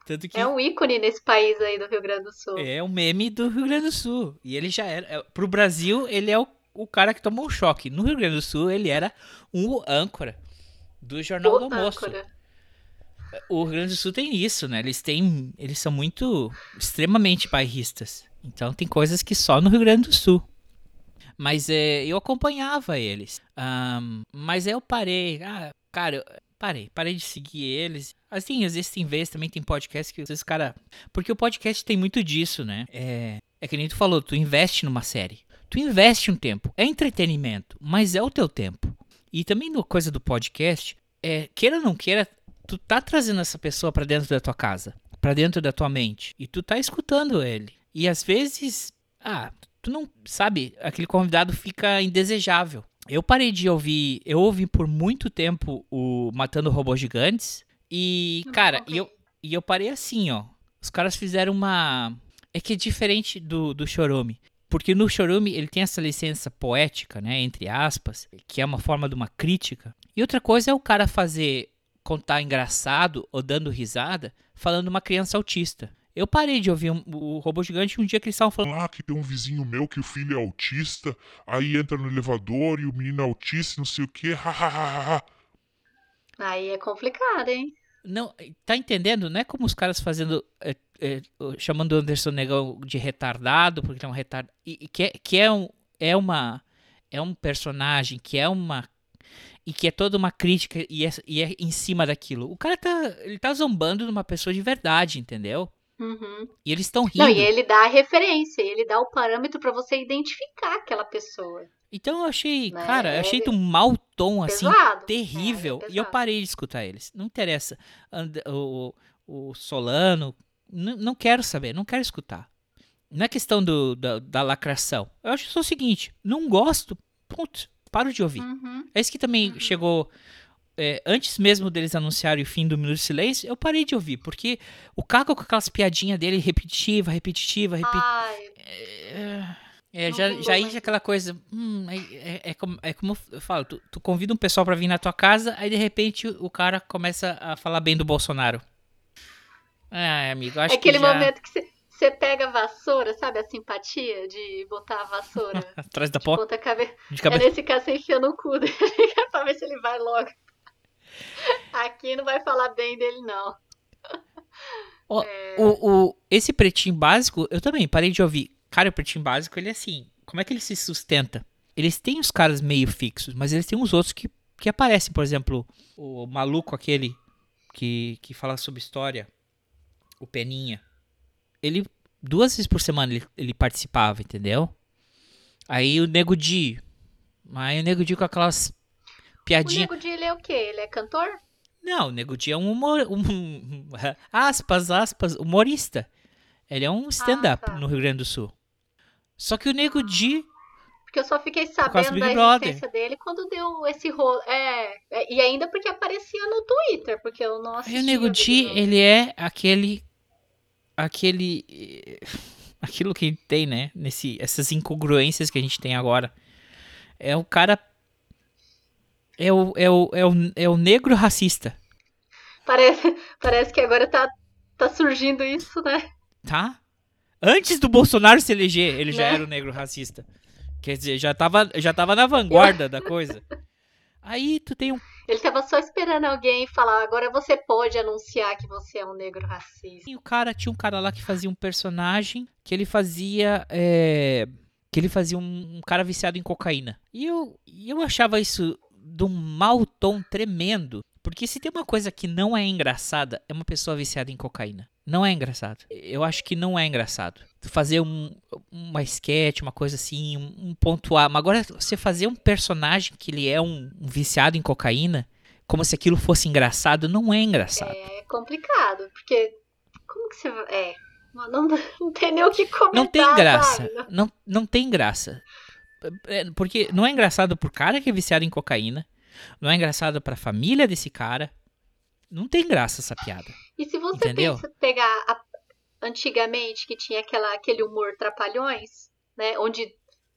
Tanto que É um ícone nesse país aí do Rio Grande do Sul. é um meme do Rio Grande do Sul. E ele já era. é, Pro Brasil, ele é o, o cara que tomou um choque. No Rio Grande do Sul, ele era um âncora do Jornal O do Almoço. âncora. O Rio Grande do Sul tem isso, né? Eles têm. Eles são muito. extremamente bairristas. Então tem coisas que só no Rio Grande do Sul. Mas é, eu acompanhava eles. Ahn, mas aí eu parei. Ah, cara, parei. Parei de seguir eles. Assim, às vezes tem vezes também tem podcast que vezes, cara. Porque o podcast tem muito disso, né? É, é que nem tu falou, tu investe numa série. Tu investe um tempo. É entretenimento, mas é o teu tempo. E também no coisa do podcast, é, queira ou não queira, tu tá trazendo essa pessoa pra dentro da tua casa, pra dentro da tua mente, e tu tá escutando ele. E às vezes, ah, tu não sabe, aquele convidado fica indesejável. Eu parei de ouvir, eu ouvi por muito tempo o Matando Robôs Gigantes e, Não cara, e acompanhei. eu, e eu parei assim, ó. Os caras fizeram uma é que é diferente do do Chorume. Porque no Chorume ele tem essa licença poética, né, entre aspas, que é uma forma de uma crítica. E outra coisa é o cara fazer contar engraçado ou dando risada falando uma criança autista. Eu parei de ouvir um- o Robô Gigante um dia que eles estavam falando. Lá que tem um vizinho meu que o filho é autista, aí entra no elevador e o menino é autista, não sei o que, hahaha. Aí é complicado, hein? Não, tá entendendo? Não é como os caras fazendo. é, é, chamando o Anderson Negão de retardado, porque ele é um retardado. E, e que, é, que é, um, é uma. É um personagem que é uma. E que é toda uma crítica e é, e é em cima daquilo. O cara tá. Ele tá zombando de uma pessoa de verdade, entendeu? Uhum. E eles estão rindo. Não, e ele dá a referência, ele dá o parâmetro pra você identificar aquela pessoa. Então eu achei, Né? cara, eu achei de um mau tom, assim, pesado. terrível. É, é e eu parei de escutar eles. Não interessa. And- O, o Solano, não quero saber, não quero escutar. Não é questão do, da, da lacração. Eu acho só o seguinte: não gosto, ponto. Paro de ouvir. Uhum. É isso que também chegou. É, antes mesmo deles anunciarem o fim do Minuto de Silêncio, eu parei de ouvir, porque o Caco com aquelas piadinhas dele repetitiva, repetitiva, repetitiva. Ai, É, Não já, já aí já aquela coisa. hum, é, é- é como, é como eu falo, tu, tu convida um pessoal pra vir na tua casa, aí de repente o cara começa a falar bem do Bolsonaro. Ah, amigo, acho é aquele que já... momento que você, você pega a vassoura, sabe? A simpatia de botar a vassoura [LAUGHS] Atrás da porta, cabeça. de É cabeça. nesse caso você enfia no cu dele [LAUGHS] pra ver se ele vai logo. Aqui não vai falar bem dele, não. Ó, [LAUGHS] É. o, o, esse pretinho básico, eu também parei de ouvir. Cara, o pretinho básico, ele é assim. Como é que ele se sustenta? Eles têm os caras meio fixos, mas eles têm uns outros que, que aparecem. Por exemplo, o maluco aquele que, que fala sobre história, o Peninha. Ele, duas vezes por semana, ele, ele participava, entendeu? Aí o Nego Di. Aí o Nego Di com aquelas O piadinhas. Nego Di, ele é o quê? Ele é cantor? Não, o Nego Di é um humor. Um, [LAUGHS] aspas, aspas, humorista. Ele é um stand-up tá. no Rio Grande do Sul. Só que o Nego Di. Porque eu só fiquei sabendo da existência dele quando deu esse rolo. É, é, e ainda porque aparecia no Twitter, porque eu não assisti. Aí o Nego Di, ele é aquele. Aquele. [LAUGHS] Aquilo que tem, né? Nesse, essas incongruências que a gente tem agora. É o cara. É o, é o, é o, é o negro racista, Parece, parece que agora tá, tá surgindo isso, né? tá? Antes do Bolsonaro se eleger, ele já Né? era o negro racista. Quer dizer, já tava, já tava na vanguarda da coisa. Aí tu tem um. Ele tava só esperando alguém falar, agora você pode anunciar que você é um negro racista. E o cara tinha um cara lá que fazia um personagem que ele fazia. é, que ele fazia um, um cara viciado em cocaína. E eu, e eu achava isso de um mau tom tremendo. Porque se tem uma coisa que não é engraçada, é uma pessoa viciada em cocaína. Não é engraçado. Eu acho que não é engraçado. Tu Fazer um, uma sketch, uma coisa assim, um, um ponto A. Mas agora você fazer um personagem que ele é um, um viciado em cocaína, como se aquilo fosse engraçado, não é engraçado. É complicado, porque. Como que você. É. Não, [LAUGHS] não, tem nem o que comentar. Não tem graça. Não, não tem graça. É, Porque não é engraçado pro cara que é viciado em cocaína. Não é engraçado pra família desse cara. Não tem graça essa piada. E se você Entendeu? pensa, pegar a- antigamente, que tinha aquela, aquele humor trapalhões, né? Onde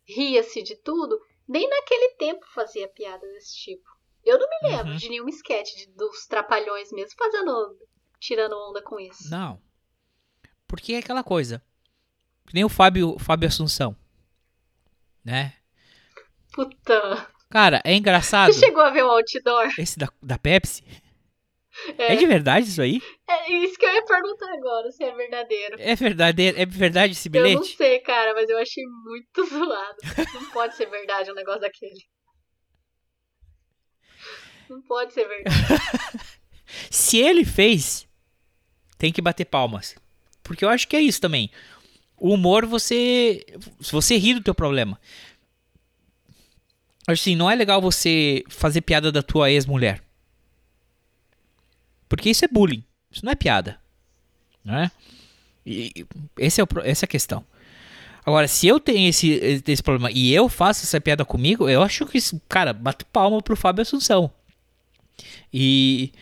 ria-se de tudo, nem naquele tempo fazia piada desse tipo. Eu não me lembro Uhum. de nenhum sketch de- dos trapalhões mesmo fazendo. tirando onda com isso. Não. Porque é aquela coisa. Que nem o Fábio, Fábio Assunção. Né? Puta. Cara, é engraçado. Você chegou a ver o outdoor? Esse da, da Pepsi. É. É de verdade isso aí? É isso que eu ia perguntar agora, se é verdadeiro. É verdade, é verdade esse Eu não bilhete? sei, cara, mas eu achei muito [LAUGHS] zoado. Não pode ser verdade um negócio daquele. Não pode ser verdade. [LAUGHS] Se ele fez, tem que bater palmas. Porque eu acho que é isso também. O humor, você. Você ri do teu problema. Assim, não é legal você fazer piada da tua ex-mulher. Porque isso é bullying. Isso não é piada. Né? E, esse é o, essa é a questão. Agora, se eu tenho esse, esse problema e eu faço essa piada comigo, eu acho que, cara, bato palma pro Fábio Assunção. E,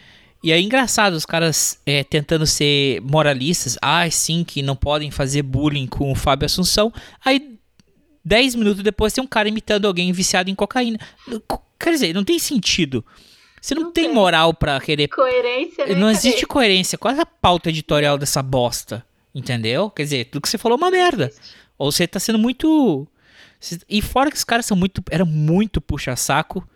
e é engraçado os caras é, tentando ser moralistas. Ah, sim, que não podem fazer bullying com o Fábio Assunção. Aí, 10 minutos depois, tem um cara imitando alguém viciado em cocaína. Co- Quer dizer, não tem sentido. Você não, Não tem tem. moral pra querer. Coerência, né? Não existe coerência. Qual é a pauta editorial dessa bosta? Entendeu? Quer dizer, tudo que você falou é uma merda. Ou você tá sendo muito. E fora que os caras são muito. Era muito puxa-saco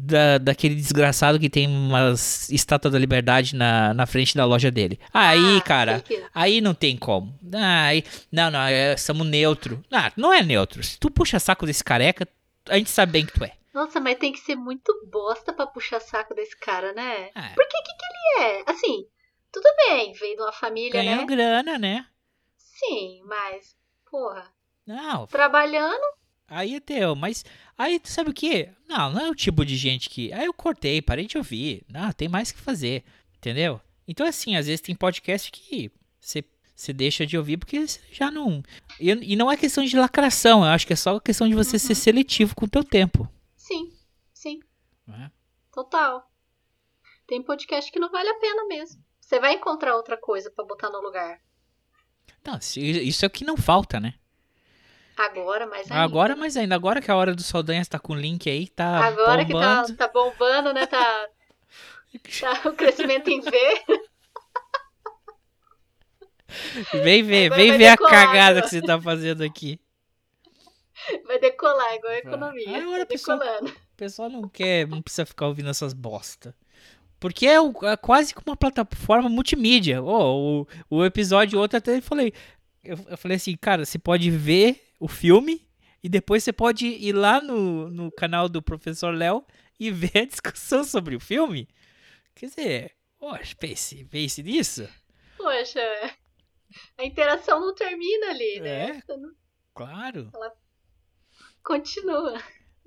da, daquele desgraçado que tem umas estátuas da liberdade na, na frente da loja dele. Aí, Ah, cara, que- aí não tem como. Aí, não, não, é, somos neutro. Ah, não é neutro. Se tu puxa saco desse careca, a gente sabe bem que tu é. Nossa, mas tem que ser muito bosta pra puxar saco desse cara, né? Ah, Porque que que ele é? Assim, Tudo bem, veio de uma família, Ganhando né? grana, né? Sim, mas, porra, Não, trabalhando, aí é teu, mas aí tu sabe o que? Não, não é o tipo de gente que. Aí eu cortei, parei de ouvir. Não, tem mais que fazer, entendeu? Então, assim, às vezes tem podcast que você você deixa de ouvir porque você já não. E, não é questão de lacração, eu acho que é só questão de você ser seletivo com o teu tempo. sim, sim, né? total. Tem podcast que não vale a pena mesmo. Você vai encontrar outra coisa pra botar no lugar. Não, isso é o que não falta, né? Agora, mas ainda. Agora, mas ainda agora que a hora do Saldanhas tá com o link aí, tá Agora que tá, bombando. tá bombando, né? Tá, [LAUGHS] tá o crescimento em V. Vem ver, Agora vem ver a decolar, cagada agora. que você tá fazendo aqui. Vai decolar igual a economia. Agora Vai a pessoa- decolando. O pessoal não quer, não precisa ficar ouvindo essas bosta. Porque é, o- é quase que uma plataforma multimídia. Ô, o, o episódio outro até eu falei. Eu, eu falei assim, cara, você pode ver o filme e depois você pode ir lá no, no canal do professor Léo e [LAUGHS] ver a discussão sobre o filme. Quer dizer, poxa, pense, pense nisso. Poxa, a interação não termina ali, né? É. Não- Claro. Continua.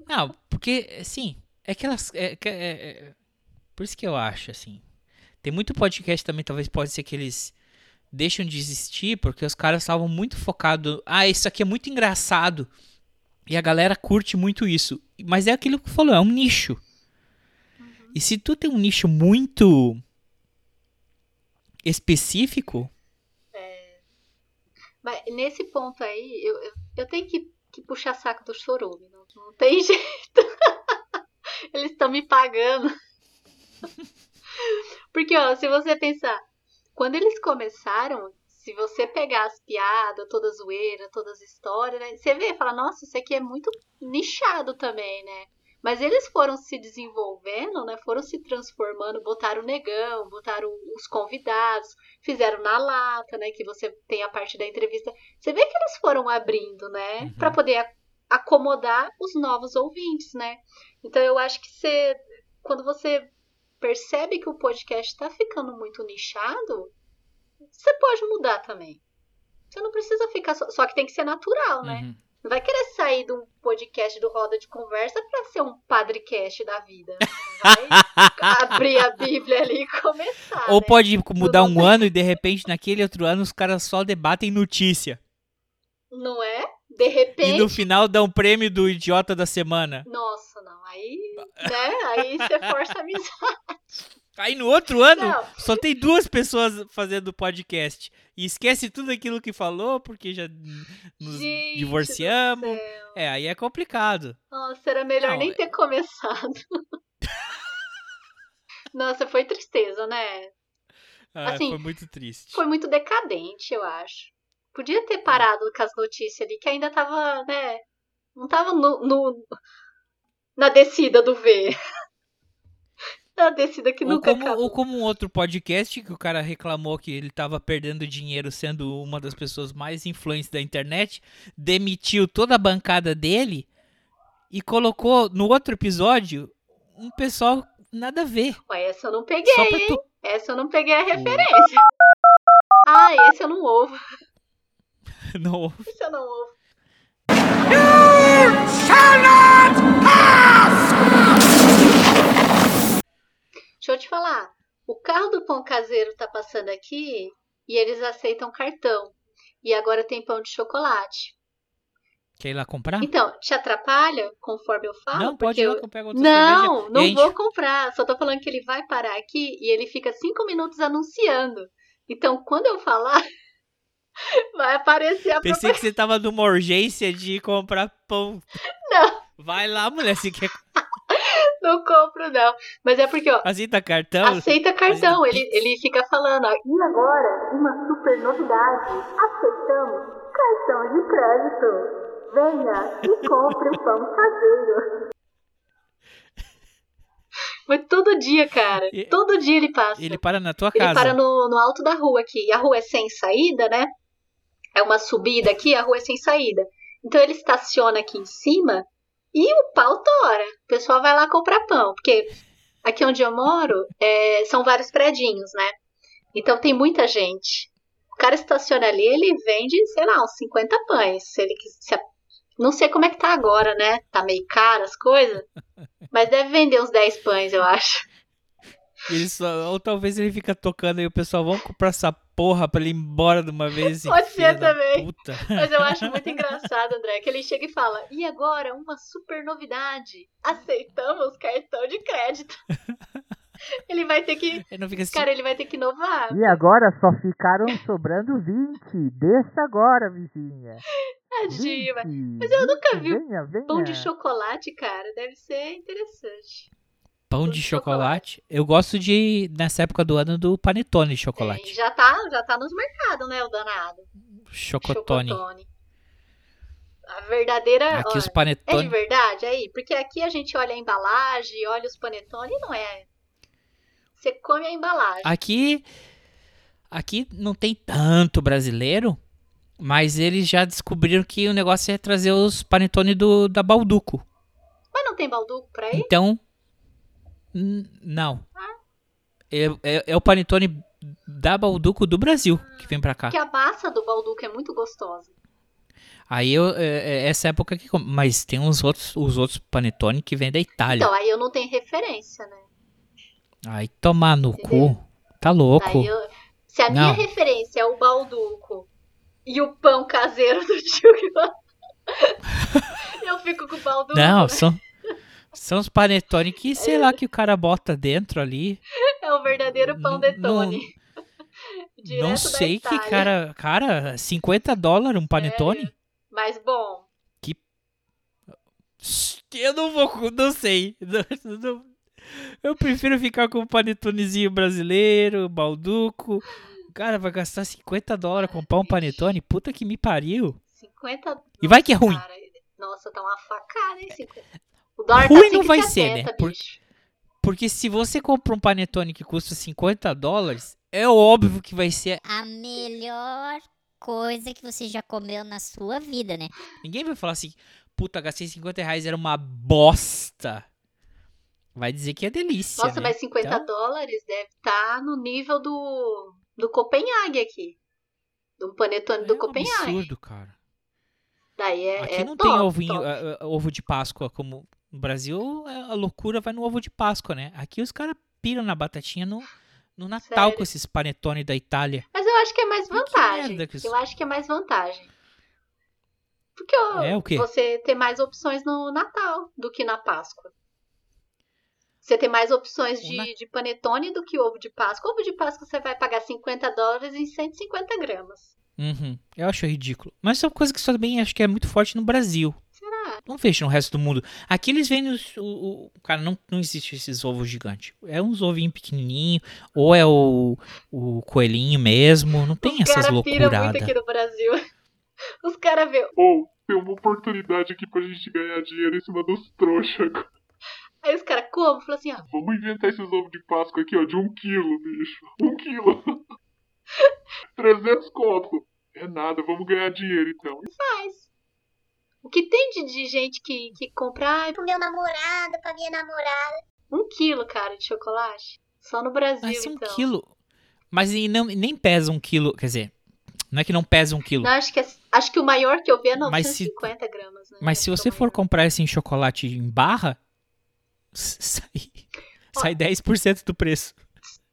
Não, porque, assim, é que elas. É, é- é- por isso que eu acho, assim. Tem muito podcast também, talvez pode ser que eles deixam de existir, porque os caras estavam muito focados. Ah, isso aqui é muito engraçado. E a galera curte muito isso. Mas é aquilo que falou, é um nicho. E se tu tem um nicho muito específico, Mas nesse ponto aí, eu, eu, eu tenho que, que puxar saco do chorume. Não, não tem [LAUGHS] jeito. Eles estão me pagando. [LAUGHS] Porque, ó, se você pensar, quando eles começaram, se você pegar as piadas, toda a zoeira, todas as histórias, né? Você vê e fala, nossa, isso aqui é muito nichado também, né? Mas eles foram se desenvolvendo, né? Foram se transformando, botaram o negão, botaram os convidados, fizeram na lata, né? Que você tem a parte da entrevista. Você vê que eles foram abrindo, né? Uhum. Pra poder acomodar os novos ouvintes, né? Então eu acho que você, quando você percebe que o podcast tá ficando muito nichado, você pode mudar também. Você não precisa ficar só, só que tem que ser natural, né? uhum, Não vai querer sair de um podcast do Roda de Conversa pra ser um padrecast da vida. Vai [LAUGHS] abrir a Bíblia ali e começar. ou né? pode mudar um ano e de repente naquele outro ano os caras só debatem notícia. Não é? De E repente. no final dá um prêmio do idiota da semana. Nossa, não. Aí, né? Aí você força a amizade. Aí no outro ano Não. só tem duas pessoas fazendo podcast. E esquece tudo aquilo que falou porque já nos Gente divorciamos. É, aí é complicado. Nossa, era melhor Não, nem é- ter começado. [LAUGHS] Nossa, foi tristeza, né? Ah, Assim, foi muito triste. Foi muito decadente, eu acho. Podia ter parado com as notícias ali, que ainda tava, né? Não tava no, no- na descida do V. [LAUGHS] na descida que Ou nunca como, acabou. ou como um outro podcast que o cara reclamou que ele tava perdendo dinheiro sendo uma das pessoas mais influentes da internet, demitiu toda a bancada dele e colocou no outro episódio um pessoal nada a ver. Ué, essa eu não peguei, tu. Essa eu não peguei a referência. Ah, esse eu não ouvo. [LAUGHS] Não, Esse eu não ouvo. Deixa eu te falar. O carro do pão caseiro tá passando aqui e eles aceitam cartão. E agora tem pão de chocolate. quer ir lá comprar? Então, te atrapalha conforme eu falo? não, pode ir lá que eu pego outra Não, não vou comprar. Só tô falando que ele vai parar aqui e ele fica cinco minutos anunciando. Então, quando eu falar, [LAUGHS] vai aparecer a Pensei que você tava numa urgência de comprar pão. Não. Vai lá, mulher, se quer. [LAUGHS] Não compro, não. Mas é porque, ó, Aceita cartão? aceita cartão. do Ele, ele fica falando, ó. E agora, uma super novidade. Aceitamos cartão de crédito. Venha e compre o pão caseiro. [LAUGHS] Mas todo dia, cara. E- Todo dia ele passa. Ele para na tua Ele casa. para no, no alto da rua aqui. E a rua é sem saída, né? É uma subida aqui, a rua é sem saída. Então ele estaciona aqui em cima e o pau tora. O pessoal vai lá comprar pão. Porque aqui onde eu moro é, são vários predinhos, né? Então tem muita gente. O cara estaciona ali, ele vende, sei lá, uns 50 pães. Se ele se Não sei como é que tá agora, né? Tá meio caro as coisas. Mas deve vender uns 10 pães, eu acho. Ele só- ou talvez ele fica tocando e o pessoal, vamos comprar essa porra pra ele ir embora de uma vez. [LAUGHS] Pode ser também. Puta. [LAUGHS] Mas eu acho muito engraçado, André, que ele chega e fala: E agora, uma super novidade. Aceitamos cartão de crédito. [LAUGHS] Ele vai ter que. Assim. Cara, ele vai ter que inovar. E agora só ficaram sobrando 20. Desça agora, vizinha. Tadinho, 20, mas- eu nunca 20, vi Venha, venha. pão de chocolate, cara. Deve ser interessante. Pão de chocolate. Eu gosto de, nessa época do ano, do panetone de É, chocolate. já, tá, já tá nos mercados, né, o danado. Chocotone. Chocotone. A verdadeira. Aqui ó, os É de panetone. verdade aí? Porque aqui a gente olha a embalagem, olha os panetone e não é. Você come a embalagem. Aqui, aqui não tem tanto brasileiro, mas eles já descobriram que o negócio é trazer os panetone do, da Balduco. Mas não tem balduco pra ir? Então, não. É, é, é o panetone da Balduco do Brasil que vem pra cá. Porque a massa do balduco é muito gostosa. Aí eu, é, é essa época que. Mas tem uns outros, os outros panetone que vêm da Itália. Então, aí eu não tenho referência, né? Aí tomar no Entendeu? cu. Tá louco. Eu- se a minha Não. referência é o balduco e o pão caseiro do tio [LAUGHS] [LAUGHS] eu fico com o balduco. Não, né? são. São os panetone que, sei lá, que o cara bota dentro ali. É o verdadeiro pão Não- detone. [LAUGHS] Direto não sei que cara. Cara, 50 dólares um panetone? Mas bom, Eu não vou. Não sei. Não- não- eu prefiro ficar com o panetonezinho brasileiro, balduco. Cara vai gastar 50 dólares comprar um panetone? Puta que me pariu. 50. E vai que é ruim. Cara, nossa, tá uma facada, hein? 50. O dólar Ruim tá não vai 5,70, ser, né? Por-. Porque se você compra um panetone que custa 50 dólares, é óbvio que vai ser. A melhor coisa que você já comeu na sua vida, né? Ninguém vai falar assim, puta, gastei 50 reais, era uma bosta. Vai dizer que é delícia. Nossa, né? mas 50 Então, dólares deve estar no nível do, do Copenhague aqui. Do panetone do é um Copenhague. absurdo, cara. Daí é, Aqui é não top, tem ovinho, ah, ah, ovo de Páscoa como no Brasil. A loucura vai no ovo de Páscoa, né? Aqui os caras piram na batatinha no, no Natal Sério? com esses panetone da Itália. Mas eu acho que é mais que vantagem. merda que isso- Eu acho que é mais vantagem. Porque É o quê? você tem mais opções no Natal do que na Páscoa. Você tem mais opções de, na- de panetone do que ovo de Páscoa. Ovo de Páscoa você vai pagar 50 dólares em 150 gramas. Uhum, eu acho ridículo. Mas é uma coisa que também acho que é muito forte no Brasil. Não vejo no resto do mundo. Aqui eles vendem os, o, o- Cara, não, não existe esses ovos gigantes. É uns ovinhos pequenininhos, ou é o, o coelhinho mesmo. Não tem Os essas caras piram muito loucuradas. aqui no Brasil. [LAUGHS] Os caras vê. Ou tem uma oportunidade aqui pra gente ganhar dinheiro em cima dos trouxas. Aí os caras como? Fala assim, ó. Vamos inventar esses ovos de Páscoa aqui, ó, de um quilo, bicho. Um quilo. [LAUGHS] 300 conto. É nada, vamos ganhar dinheiro então. Faz. O que tem de, de gente que, que compra ai, Pro meu namorado, pra minha namorada. um quilo, cara, de chocolate? Só no Brasil, Mas um então. quilo. Mas e não, nem pesa um quilo. Quer dizer, não é que não pesa um quilo. Não, acho que, é- acho que o maior que eu vi é Mas se- 950 gramas, né? Mas se você é o for maior. comprar esse em chocolate em barra, [LAUGHS] sai, sai 10% do preço.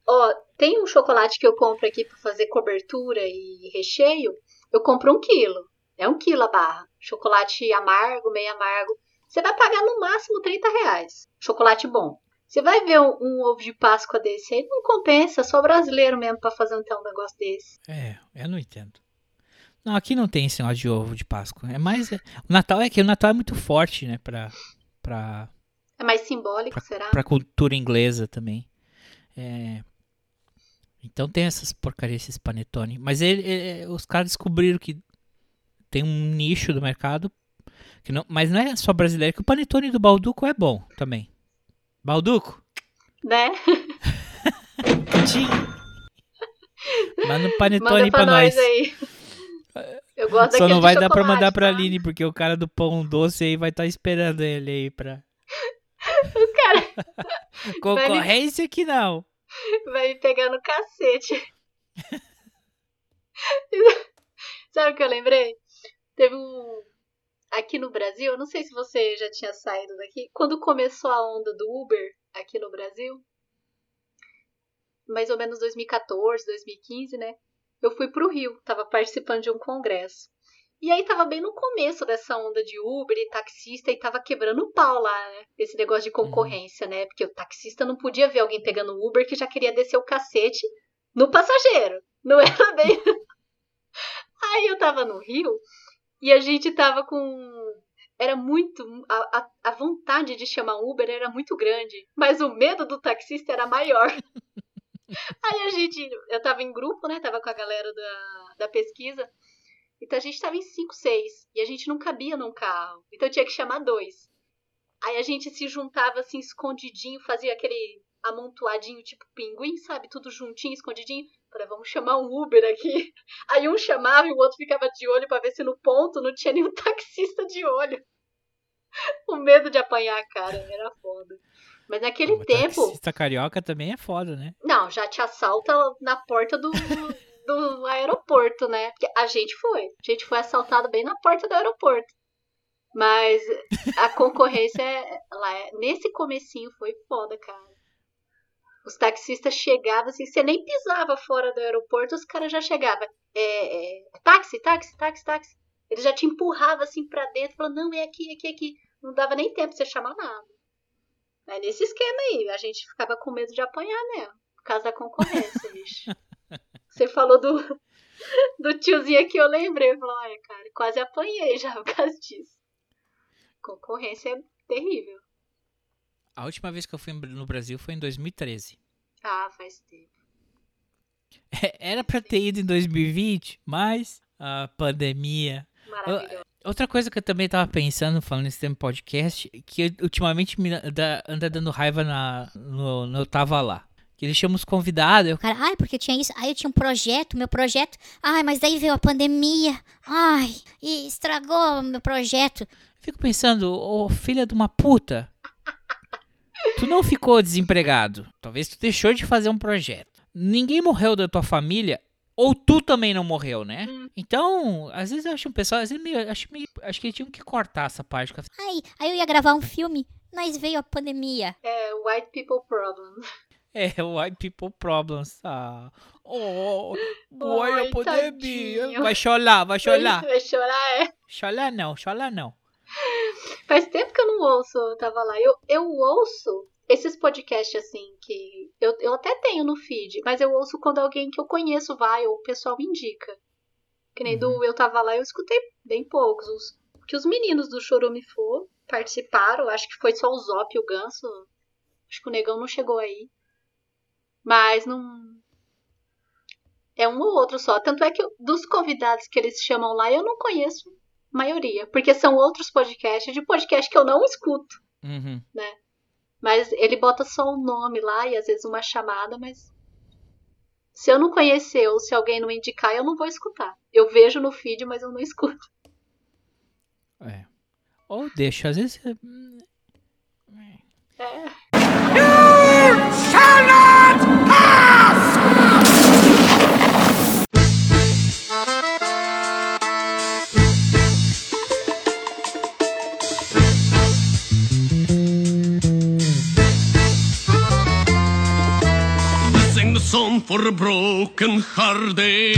Ó, tem um chocolate que eu compro aqui pra fazer cobertura e recheio. Eu compro um quilo. É um quilo a barra. Chocolate amargo, meio amargo. Você vai pagar no máximo 30 reais. Chocolate bom. Você vai ver um, um ovo de Páscoa desse aí, não compensa. Só brasileiro mesmo pra fazer um negócio desse. É, eu não entendo. Não, aqui não tem esse negócio de ovo de Páscoa. É mais. é- O Natal é que o Natal é muito forte, né? Pra, pra, É mais simbólico, será? pra cultura inglesa também. É, Então tem essas porcarias, esses panetone. Mas ele, ele- os caras descobriram que tem um nicho do mercado. Que não, mas não é só brasileiro, que o panetone do Balduco é bom também. Balduco? Né? Manda um Manda panetone pra pra nós nós. aí. Eu gosto Só não vai dar pra mandar pra tá? Aline, porque o cara do pão doce aí vai estar esperando ele aí pra. [LAUGHS] O cara [LAUGHS] Concorrência que não. vai me pegar no cacete. [LAUGHS] Sabe o que eu lembrei? Teve um. Aqui no Brasil, eu não sei se você já tinha saído daqui. Quando começou a onda do Uber aqui no Brasil, mais ou menos 2014, 2015, né? Eu fui pro Rio, tava participando de um congresso. E aí tava bem no começo dessa onda de Uber e taxista e tava quebrando o pau lá, né? Esse negócio de concorrência, né? Porque o taxista não podia ver alguém pegando Uber que já queria descer o cacete no passageiro. Não era bem. [LAUGHS] [LAUGHS] aí eu tava no Rio e a gente tava com. Era muito. A, a, a vontade de chamar Uber era muito grande, mas o medo do taxista era maior. [LAUGHS] Aí a gente. Eu tava em grupo, né? Tava com a galera da, da pesquisa. Então a gente tava em 5, 6. E a gente não cabia num carro. Então tinha que chamar dois. Aí a gente se juntava assim, escondidinho, fazia aquele amontoadinho, tipo pinguim, sabe? Tudo juntinho, escondidinho. Falei, vamos chamar um Uber aqui. [LAUGHS] Aí um chamava e o outro ficava de olho para ver se no ponto não tinha nenhum [LAUGHS] taxista de olho. O medo de apanhar a cara era foda. Mas naquele Mas tempo. Taxista carioca também é foda, né? Não, já te assalta na porta do, do aeroporto, né? Porque a gente foi. A gente foi assaltado bem na porta do aeroporto. Mas a concorrência é- lá é- nesse comecinho foi foda, cara. Os taxistas chegavam assim, você nem pisava fora do aeroporto, os caras já chegavam. É, é, táxi, táxi, táxi, táxi. Ele já te empurrava assim pra dentro, falando, não, é aqui, aqui, aqui. Não dava nem tempo pra você chamar nada. É nesse esquema aí, a gente ficava com medo de apanhar mesmo, por causa da concorrência, bicho. [LAUGHS] Você falou do, [LAUGHS] do tiozinho aqui, eu lembrei. Eu falei, olha, cara, quase apanhei já por causa disso. Concorrência é terrível. A última vez que eu fui no Brasil foi em 2013. Ah, faz tempo. Era pra ter ido em 2020, mas a pandemia. Maravilhoso. Outra coisa que eu também tava pensando, falando nesse tempo podcast, que ultimamente me dá- anda dando raiva na, no, no Eu Tava Lá. Que eles chamam os convidados, eu O cara, ai, porque tinha isso. Aí eu tinha um projeto, meu projeto. Ai, mas daí veio a pandemia. Ai, e estragou o meu projeto. fico pensando, ô filha de uma puta, tu não ficou desempregado. Talvez tu deixou de fazer um projeto. Ninguém morreu da tua família, ou tu também não morreu, né? Então, às vezes eu acho um pessoal, às vezes meio, acho, meio, acho que tinham que cortar essa parte. Ai, aí eu ia gravar um filme, mas veio a pandemia. É, white people problem. É, white people problems. Ah. Oh, [LAUGHS] boy, a pandemia. tadinho. Vai chorar, vai chorar. Vai chorar, é. Chorar não, chorar não. Faz tempo que eu não ouço, eu tava lá. Eu, eu ouço esses podcasts assim, que eu, eu até tenho no feed, mas eu ouço quando alguém que eu conheço vai, ou o pessoal me indica. Que nem do Eu Tava Lá, eu escutei bem poucos. Os, que os meninos do Chorume For participaram, acho que foi só o Zop e o Ganso. Acho que o Negão não chegou aí. Mas não. É um ou outro só. Tanto é que eu- dos convidados que eles chamam lá, eu não conheço maioria. Porque são outros podcasts, de podcast que eu não escuto. Uhum. Mas ele bota só o nome lá e às vezes uma chamada, mas. Se eu não conhecer ou se alguém não indicar, eu não vou escutar. Eu vejo no feed, mas eu não escuto. É. Ou deixa, às vezes. É. Let's sing the song for a broken hearted.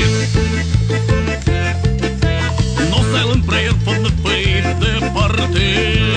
No silent prayer for the faith departed.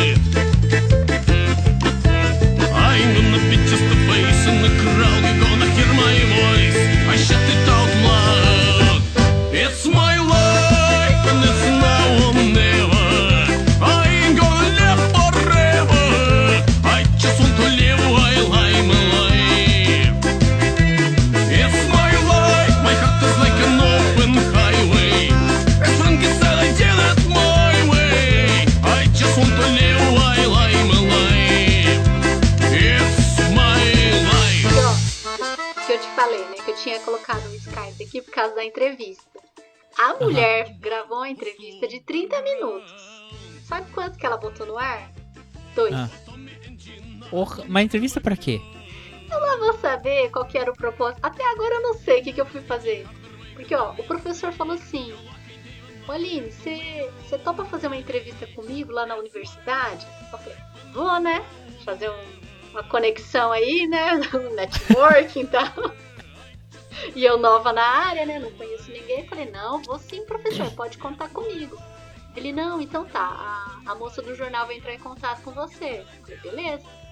Mas entrevista pra quê? Eu lá vou saber qual que era o propósito. Até agora eu não sei o que, que eu fui fazer. Porque, ó, o professor falou assim: Ô Aline, você topa fazer uma entrevista comigo lá na universidade? Eu falei: Vou, né? Fazer um- uma conexão aí, né? [LAUGHS] Um networking e tal. [LAUGHS] E eu nova na área, né? Não conheço ninguém. Falei: Não, vou sim, professor, pode contar comigo. Ele: Não, então tá. A, a moça do jornal vai entrar em contato com você. Falei: Beleza.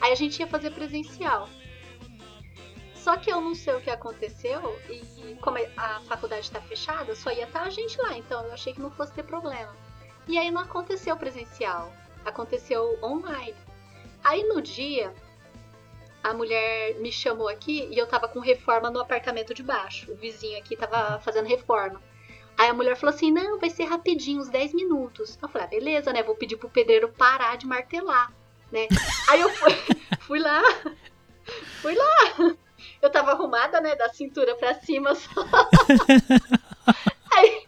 Aí a gente ia fazer presencial. Só que eu não sei o que aconteceu e como a faculdade está fechada, só ia estar a gente lá, então eu achei que não fosse ter problema. E aí não aconteceu presencial, aconteceu online. Aí no dia, a mulher me chamou aqui e eu tava com reforma no apartamento de baixo. O vizinho aqui tava fazendo reforma. Aí a mulher falou assim: não, vai ser rapidinho, uns 10 minutos. Eu falei: ah, beleza, né? Vou pedir pro pedreiro parar de martelar, né? Aí eu fui, [LAUGHS] fui lá, fui lá. Eu tava arrumada, né? Da cintura pra cima só. Aí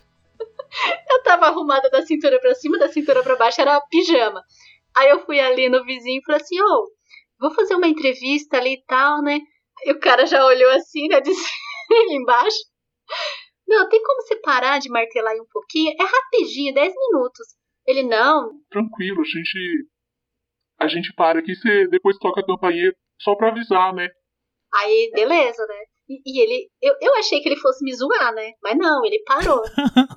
eu tava arrumada da cintura pra cima, da cintura pra baixo era pijama. Aí eu fui ali no vizinho e falei assim: ô, vou fazer uma entrevista ali e tal, né? E o cara já olhou assim, né? Cima [LAUGHS] embaixo. Não, tem como você parar de martelar aí um pouquinho? É rapidinho, 10 minutos. Ele, não, Tranquilo, a gente. A gente para aqui, você depois toca a campainha só pra avisar, né? Aí, beleza, né? E, e ele, eu, eu achei que ele fosse me zoar, né? Mas não, ele parou.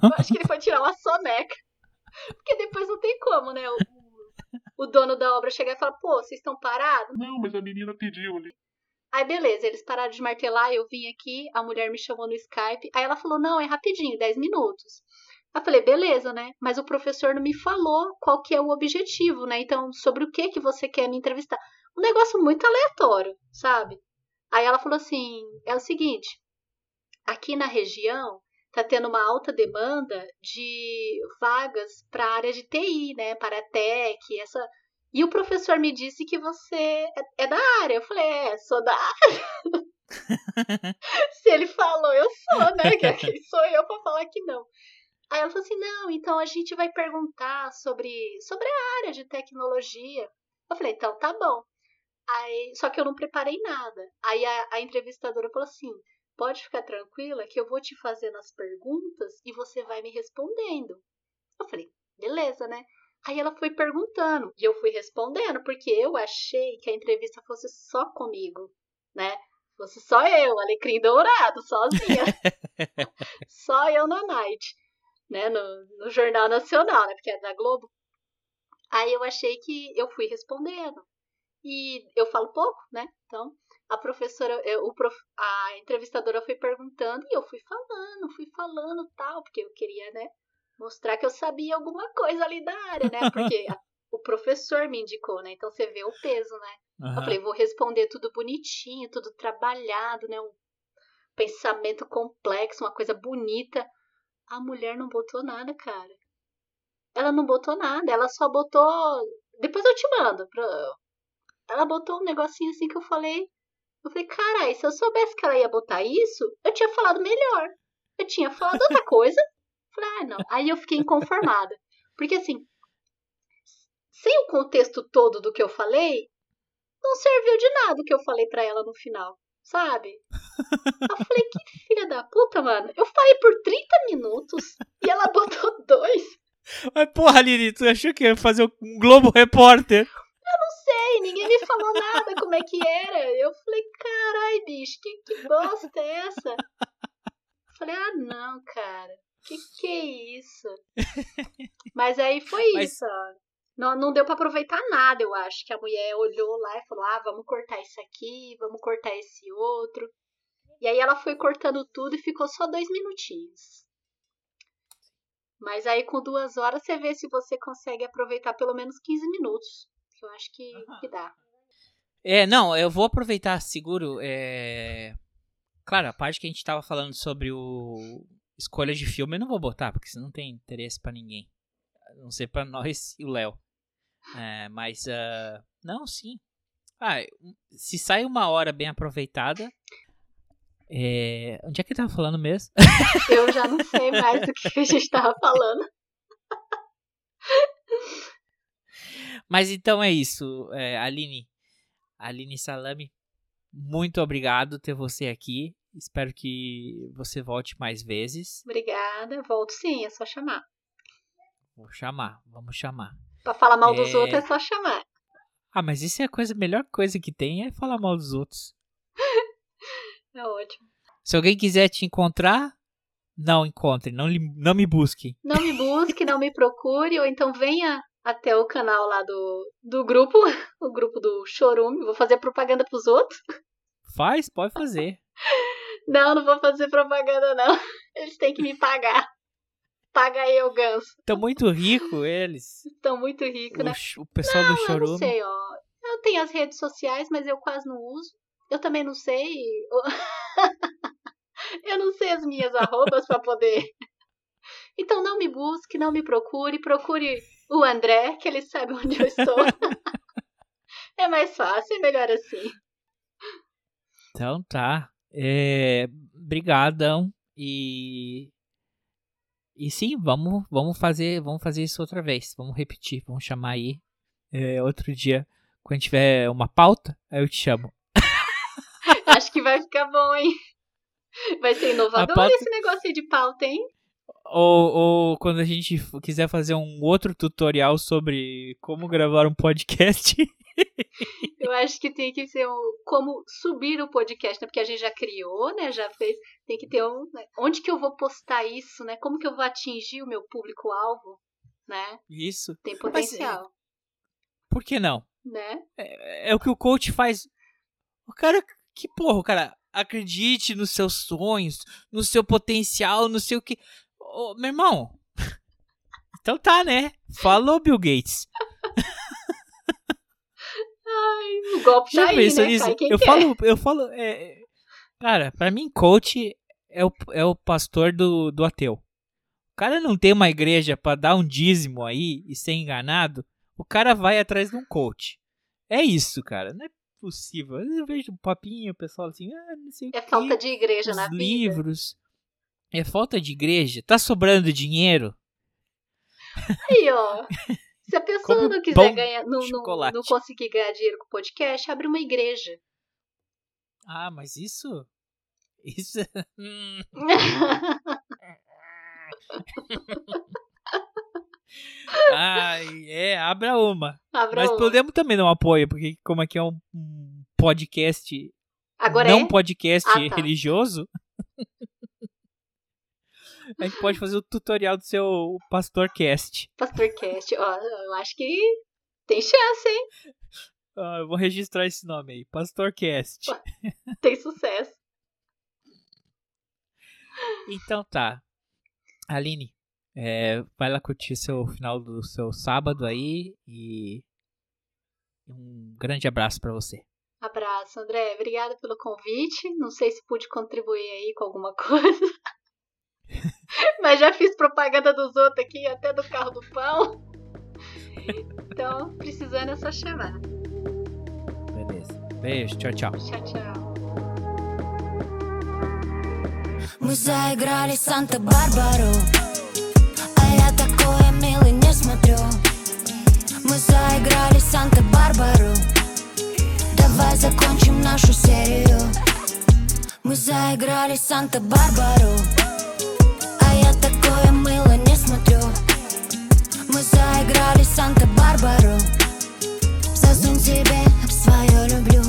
Eu acho que ele foi tirar uma soneca. Porque depois não tem como, né? O, o dono da obra chegar e falar, pô, vocês estão parados? Não, mas a menina pediu ali. Aí, beleza, eles pararam de martelar, eu vim aqui, a mulher me chamou no Skype. Aí ela falou, não, é rapidinho, 10 minutos. Aí eu falei, beleza, né? Mas o professor não me falou qual que é o objetivo, né? Então, sobre o que que você quer me entrevistar. Um negócio muito aleatório, sabe? Aí ela falou assim: é o seguinte, aqui na região tá tendo uma alta demanda de vagas para a área de TI, né? Para a tech, essa. E o professor me disse que você é- da área. Eu falei, é, sou da área. [LAUGHS] Se ele falou, eu sou, né? Que- Quem sou eu pra falar que não? Aí ela falou assim: não, então a gente vai perguntar sobre, sobre a área de tecnologia. Eu falei, então tá bom. Aí, só que eu não preparei nada. Aí a, a entrevistadora falou assim: pode ficar tranquila que eu vou te fazendo as perguntas e você vai me respondendo. Eu falei, beleza, né? Aí ela foi perguntando e eu fui respondendo, porque eu achei que a entrevista fosse só comigo, né? Fosse só eu, alecrim dourado, sozinha. [LAUGHS] só eu na night, né? No, no Jornal Nacional, né? Porque é da Globo. Aí eu achei que eu fui respondendo. E eu falo pouco, né? Então, a professora, eu- o prof- a entrevistadora foi perguntando e eu fui falando, fui falando tal, porque eu queria, né? Mostrar que eu sabia alguma coisa ali da área, né? Porque [LAUGHS] a- o professor me indicou, né? Então você vê o peso, né? Eu Aham. falei, vou responder tudo bonitinho, tudo trabalhado, né? Um pensamento complexo, uma coisa bonita. A mulher não botou nada, cara. Ela não botou nada, ela só botou. Depois eu te mando. pra- Ela botou um negocinho assim que eu falei. Eu falei, carai, se eu soubesse que ela ia botar isso, eu tinha falado melhor. Eu tinha falado outra [LAUGHS] coisa. Falei, ah, não. Aí eu fiquei inconformada. Porque assim, sem o contexto todo do que eu falei, não serviu de nada o que eu falei pra ela no final, sabe? Eu falei, que filha da puta, mano. Eu falei por 30 minutos e ela botou dois. Mas porra, Lili, tu achou que ia fazer um Globo Repórter? Não sei, ninguém me falou nada como é que era. Eu falei, carai, bicho, que, que bosta é essa? Eu falei, ah, não, cara. Que que é isso? Mas aí foi Mas- isso. ó. Não, não deu pra aproveitar nada, eu acho. Que a mulher olhou lá e falou: ah, vamos cortar isso aqui, vamos cortar esse outro. E aí ela foi cortando tudo e ficou só dois minutinhos. Mas aí com duas horas você vê se você consegue aproveitar pelo menos 15 minutos. Que eu acho que, que dá. É, não, eu vou aproveitar seguro. É... Claro, a parte que a gente tava falando sobre o escolha de filme eu não vou botar, porque isso não tem interesse pra ninguém. A não ser pra nós e o Léo. É, mas, ah, não, sim. Ah, se sai uma hora bem aproveitada. É... Onde é que eu tava falando mesmo? [LAUGHS] Eu já não sei mais do que a gente tava falando. Mas então é isso, é, Aline. Aline Salame, muito obrigado ter você aqui. Espero que você volte mais vezes. Obrigada. Volto sim, é só chamar. Vou chamar, vamos chamar. Pra falar mal dos É. outros é só chamar. Ah, mas isso é a coisa, a melhor coisa que tem é falar mal dos outros. [LAUGHS] É ótimo. Se alguém quiser te encontrar, não encontre, não, não me busque. Não me busque, não me procure, ou então venha até o canal lá do, do grupo, [LAUGHS] o grupo do Chorume. Vou fazer propaganda pros outros. Faz, pode fazer. [LAUGHS] Não, não vou fazer propaganda, não. Eles têm que me pagar. Paga eu, Ganso. Estão muito rico eles. [LAUGHS] Estão muito ricos, né? O, ch- o pessoal do Não, eu não Chorume. sei, ó. Eu tenho as redes sociais, mas eu quase não uso. Eu também não sei. [LAUGHS] eu não sei as minhas arrobas pra poder. [LAUGHS] Então não me busque, não me procure. Procure o André, que ele sabe onde eu estou. é mais fácil, é melhor assim. Então tá. É, brigadão e e sim, vamos vamos fazer vamos fazer isso outra vez. Vamos repetir, vamos chamar aí é, outro dia quando tiver uma pauta, aí eu te chamo. [LAUGHS] Acho que vai ficar bom, hein? Vai ser inovador pauta- esse negócio aí de pauta, hein? Ou, ou quando a gente quiser fazer um outro tutorial sobre como gravar um podcast. [LAUGHS] Eu acho que tem que ser um, como subir o podcast, né? Porque a gente já criou, né? Já fez. Tem que ter um. né? Onde que eu vou postar isso, né? Como que eu vou atingir o meu público-alvo, né? Isso. Tem Mas, potencial, Por que não? né? É, é o que o coach faz. O cara, que porra, cara acredite nos seus sonhos, no seu potencial, no seu que. Ô, meu irmão. [LAUGHS] Então tá, né? Falou, Bill Gates. Ai, o golpe Já tá aí, né? quem Eu quer. falo, eu falo. é, é, cara, pra mim, coach é o, é o pastor do, do ateu. O cara não tem uma igreja pra dar um dízimo aí e ser enganado. O cara vai atrás de um coach. É isso, cara. Não é possível. Eu vejo um papinho, o pessoal assim, ah, não sei o É falta de igreja os na vida. livros. É falta de igreja. Tá sobrando dinheiro. Aí, ó. [LAUGHS] Se a pessoa Come não quiser ganhar, não, não, não conseguir ganhar dinheiro com o podcast, abre uma igreja. Ah, mas isso. Isso. [LAUGHS] [LAUGHS] Ai, é, abra uma. Abra Mas uma. podemos também dar um apoio, porque como aqui é um, podcast, Agora não é? podcast Ah, tá. religioso, [LAUGHS] a gente pode fazer o tutorial do seu PastorCast. Pastorcast. Ó, eu acho que tem chance, hein? Ah, eu vou registrar esse nome aí, PastorCast. Tem sucesso. Então tá. Aline, é, vai lá curtir seu final do seu sábado aí e um grande abraço pra você. Abraço, André. Obrigada pelo convite. Não sei se pude contribuir aí com alguma [LAUGHS] coisa. Mas já fiz propaganda dos outros aqui, até do carro do pão. Então, precisando é só chamar. Beleza. Beijo, tchau, tchau. Tchau, tchau. Мы заиграли Санта-Барбару А я такое милый не смотрю Мы заиграли Санта-Барбару Давай закончим нашу серию Мы заиграли Санта-Барбару Санта-Барбару Засунь себе свое люблю.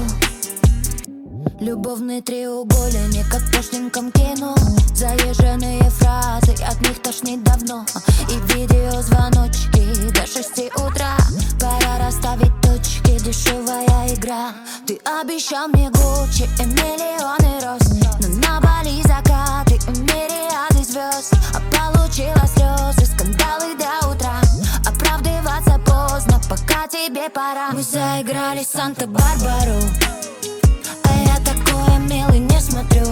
Любовный треугольник, как в пошленьком кино Заезженные фразы, от них тошнит давно. И видеозвоночки до шести утра. Пора расставить точки, дешевая игра. Ты обещал мне Гуччи и миллионы роз. Но на Бали закаты и звезд. А получила слезы, скандалы до утра поздно, пока тебе пора. Мы заиграли Санта-Барбару. А я такое милый не смотрю.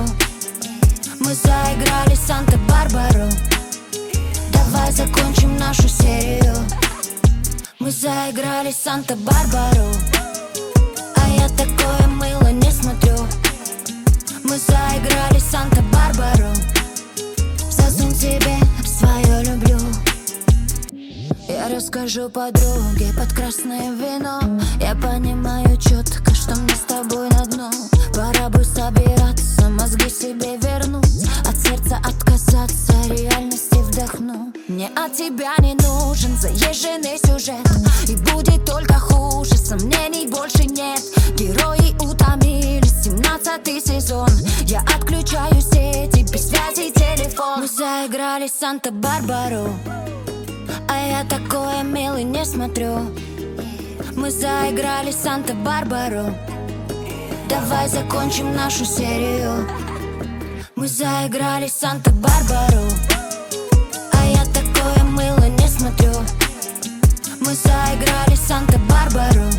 Мы заиграли Санта-Барбару. Давай закончим нашу серию. Мы заиграли Санта-Барбару. А я такое мыло не смотрю. Мы заиграли Санта-Барбару. Засунь себе Я расскажу подруге под красное вино. Я понимаю четко, что мне с тобой на дно. Пора бы собираться, мозги себе вернуть. От сердца отказаться, реальности вдохну Мне от тебя не нужен заезженный сюжет. И будет только хуже, сомнений больше нет. Герои утомились, 17 сезон. Я отключаю сети, без связи телефон. Мы заиграли Санта-Барбару а я такое милый не смотрю. Мы заиграли Санта-Барбару. Давай закончим нашу серию. Мы заиграли Санта-Барбару. А я такое мыло не смотрю. Мы заиграли Санта-Барбару.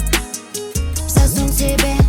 Засунь себе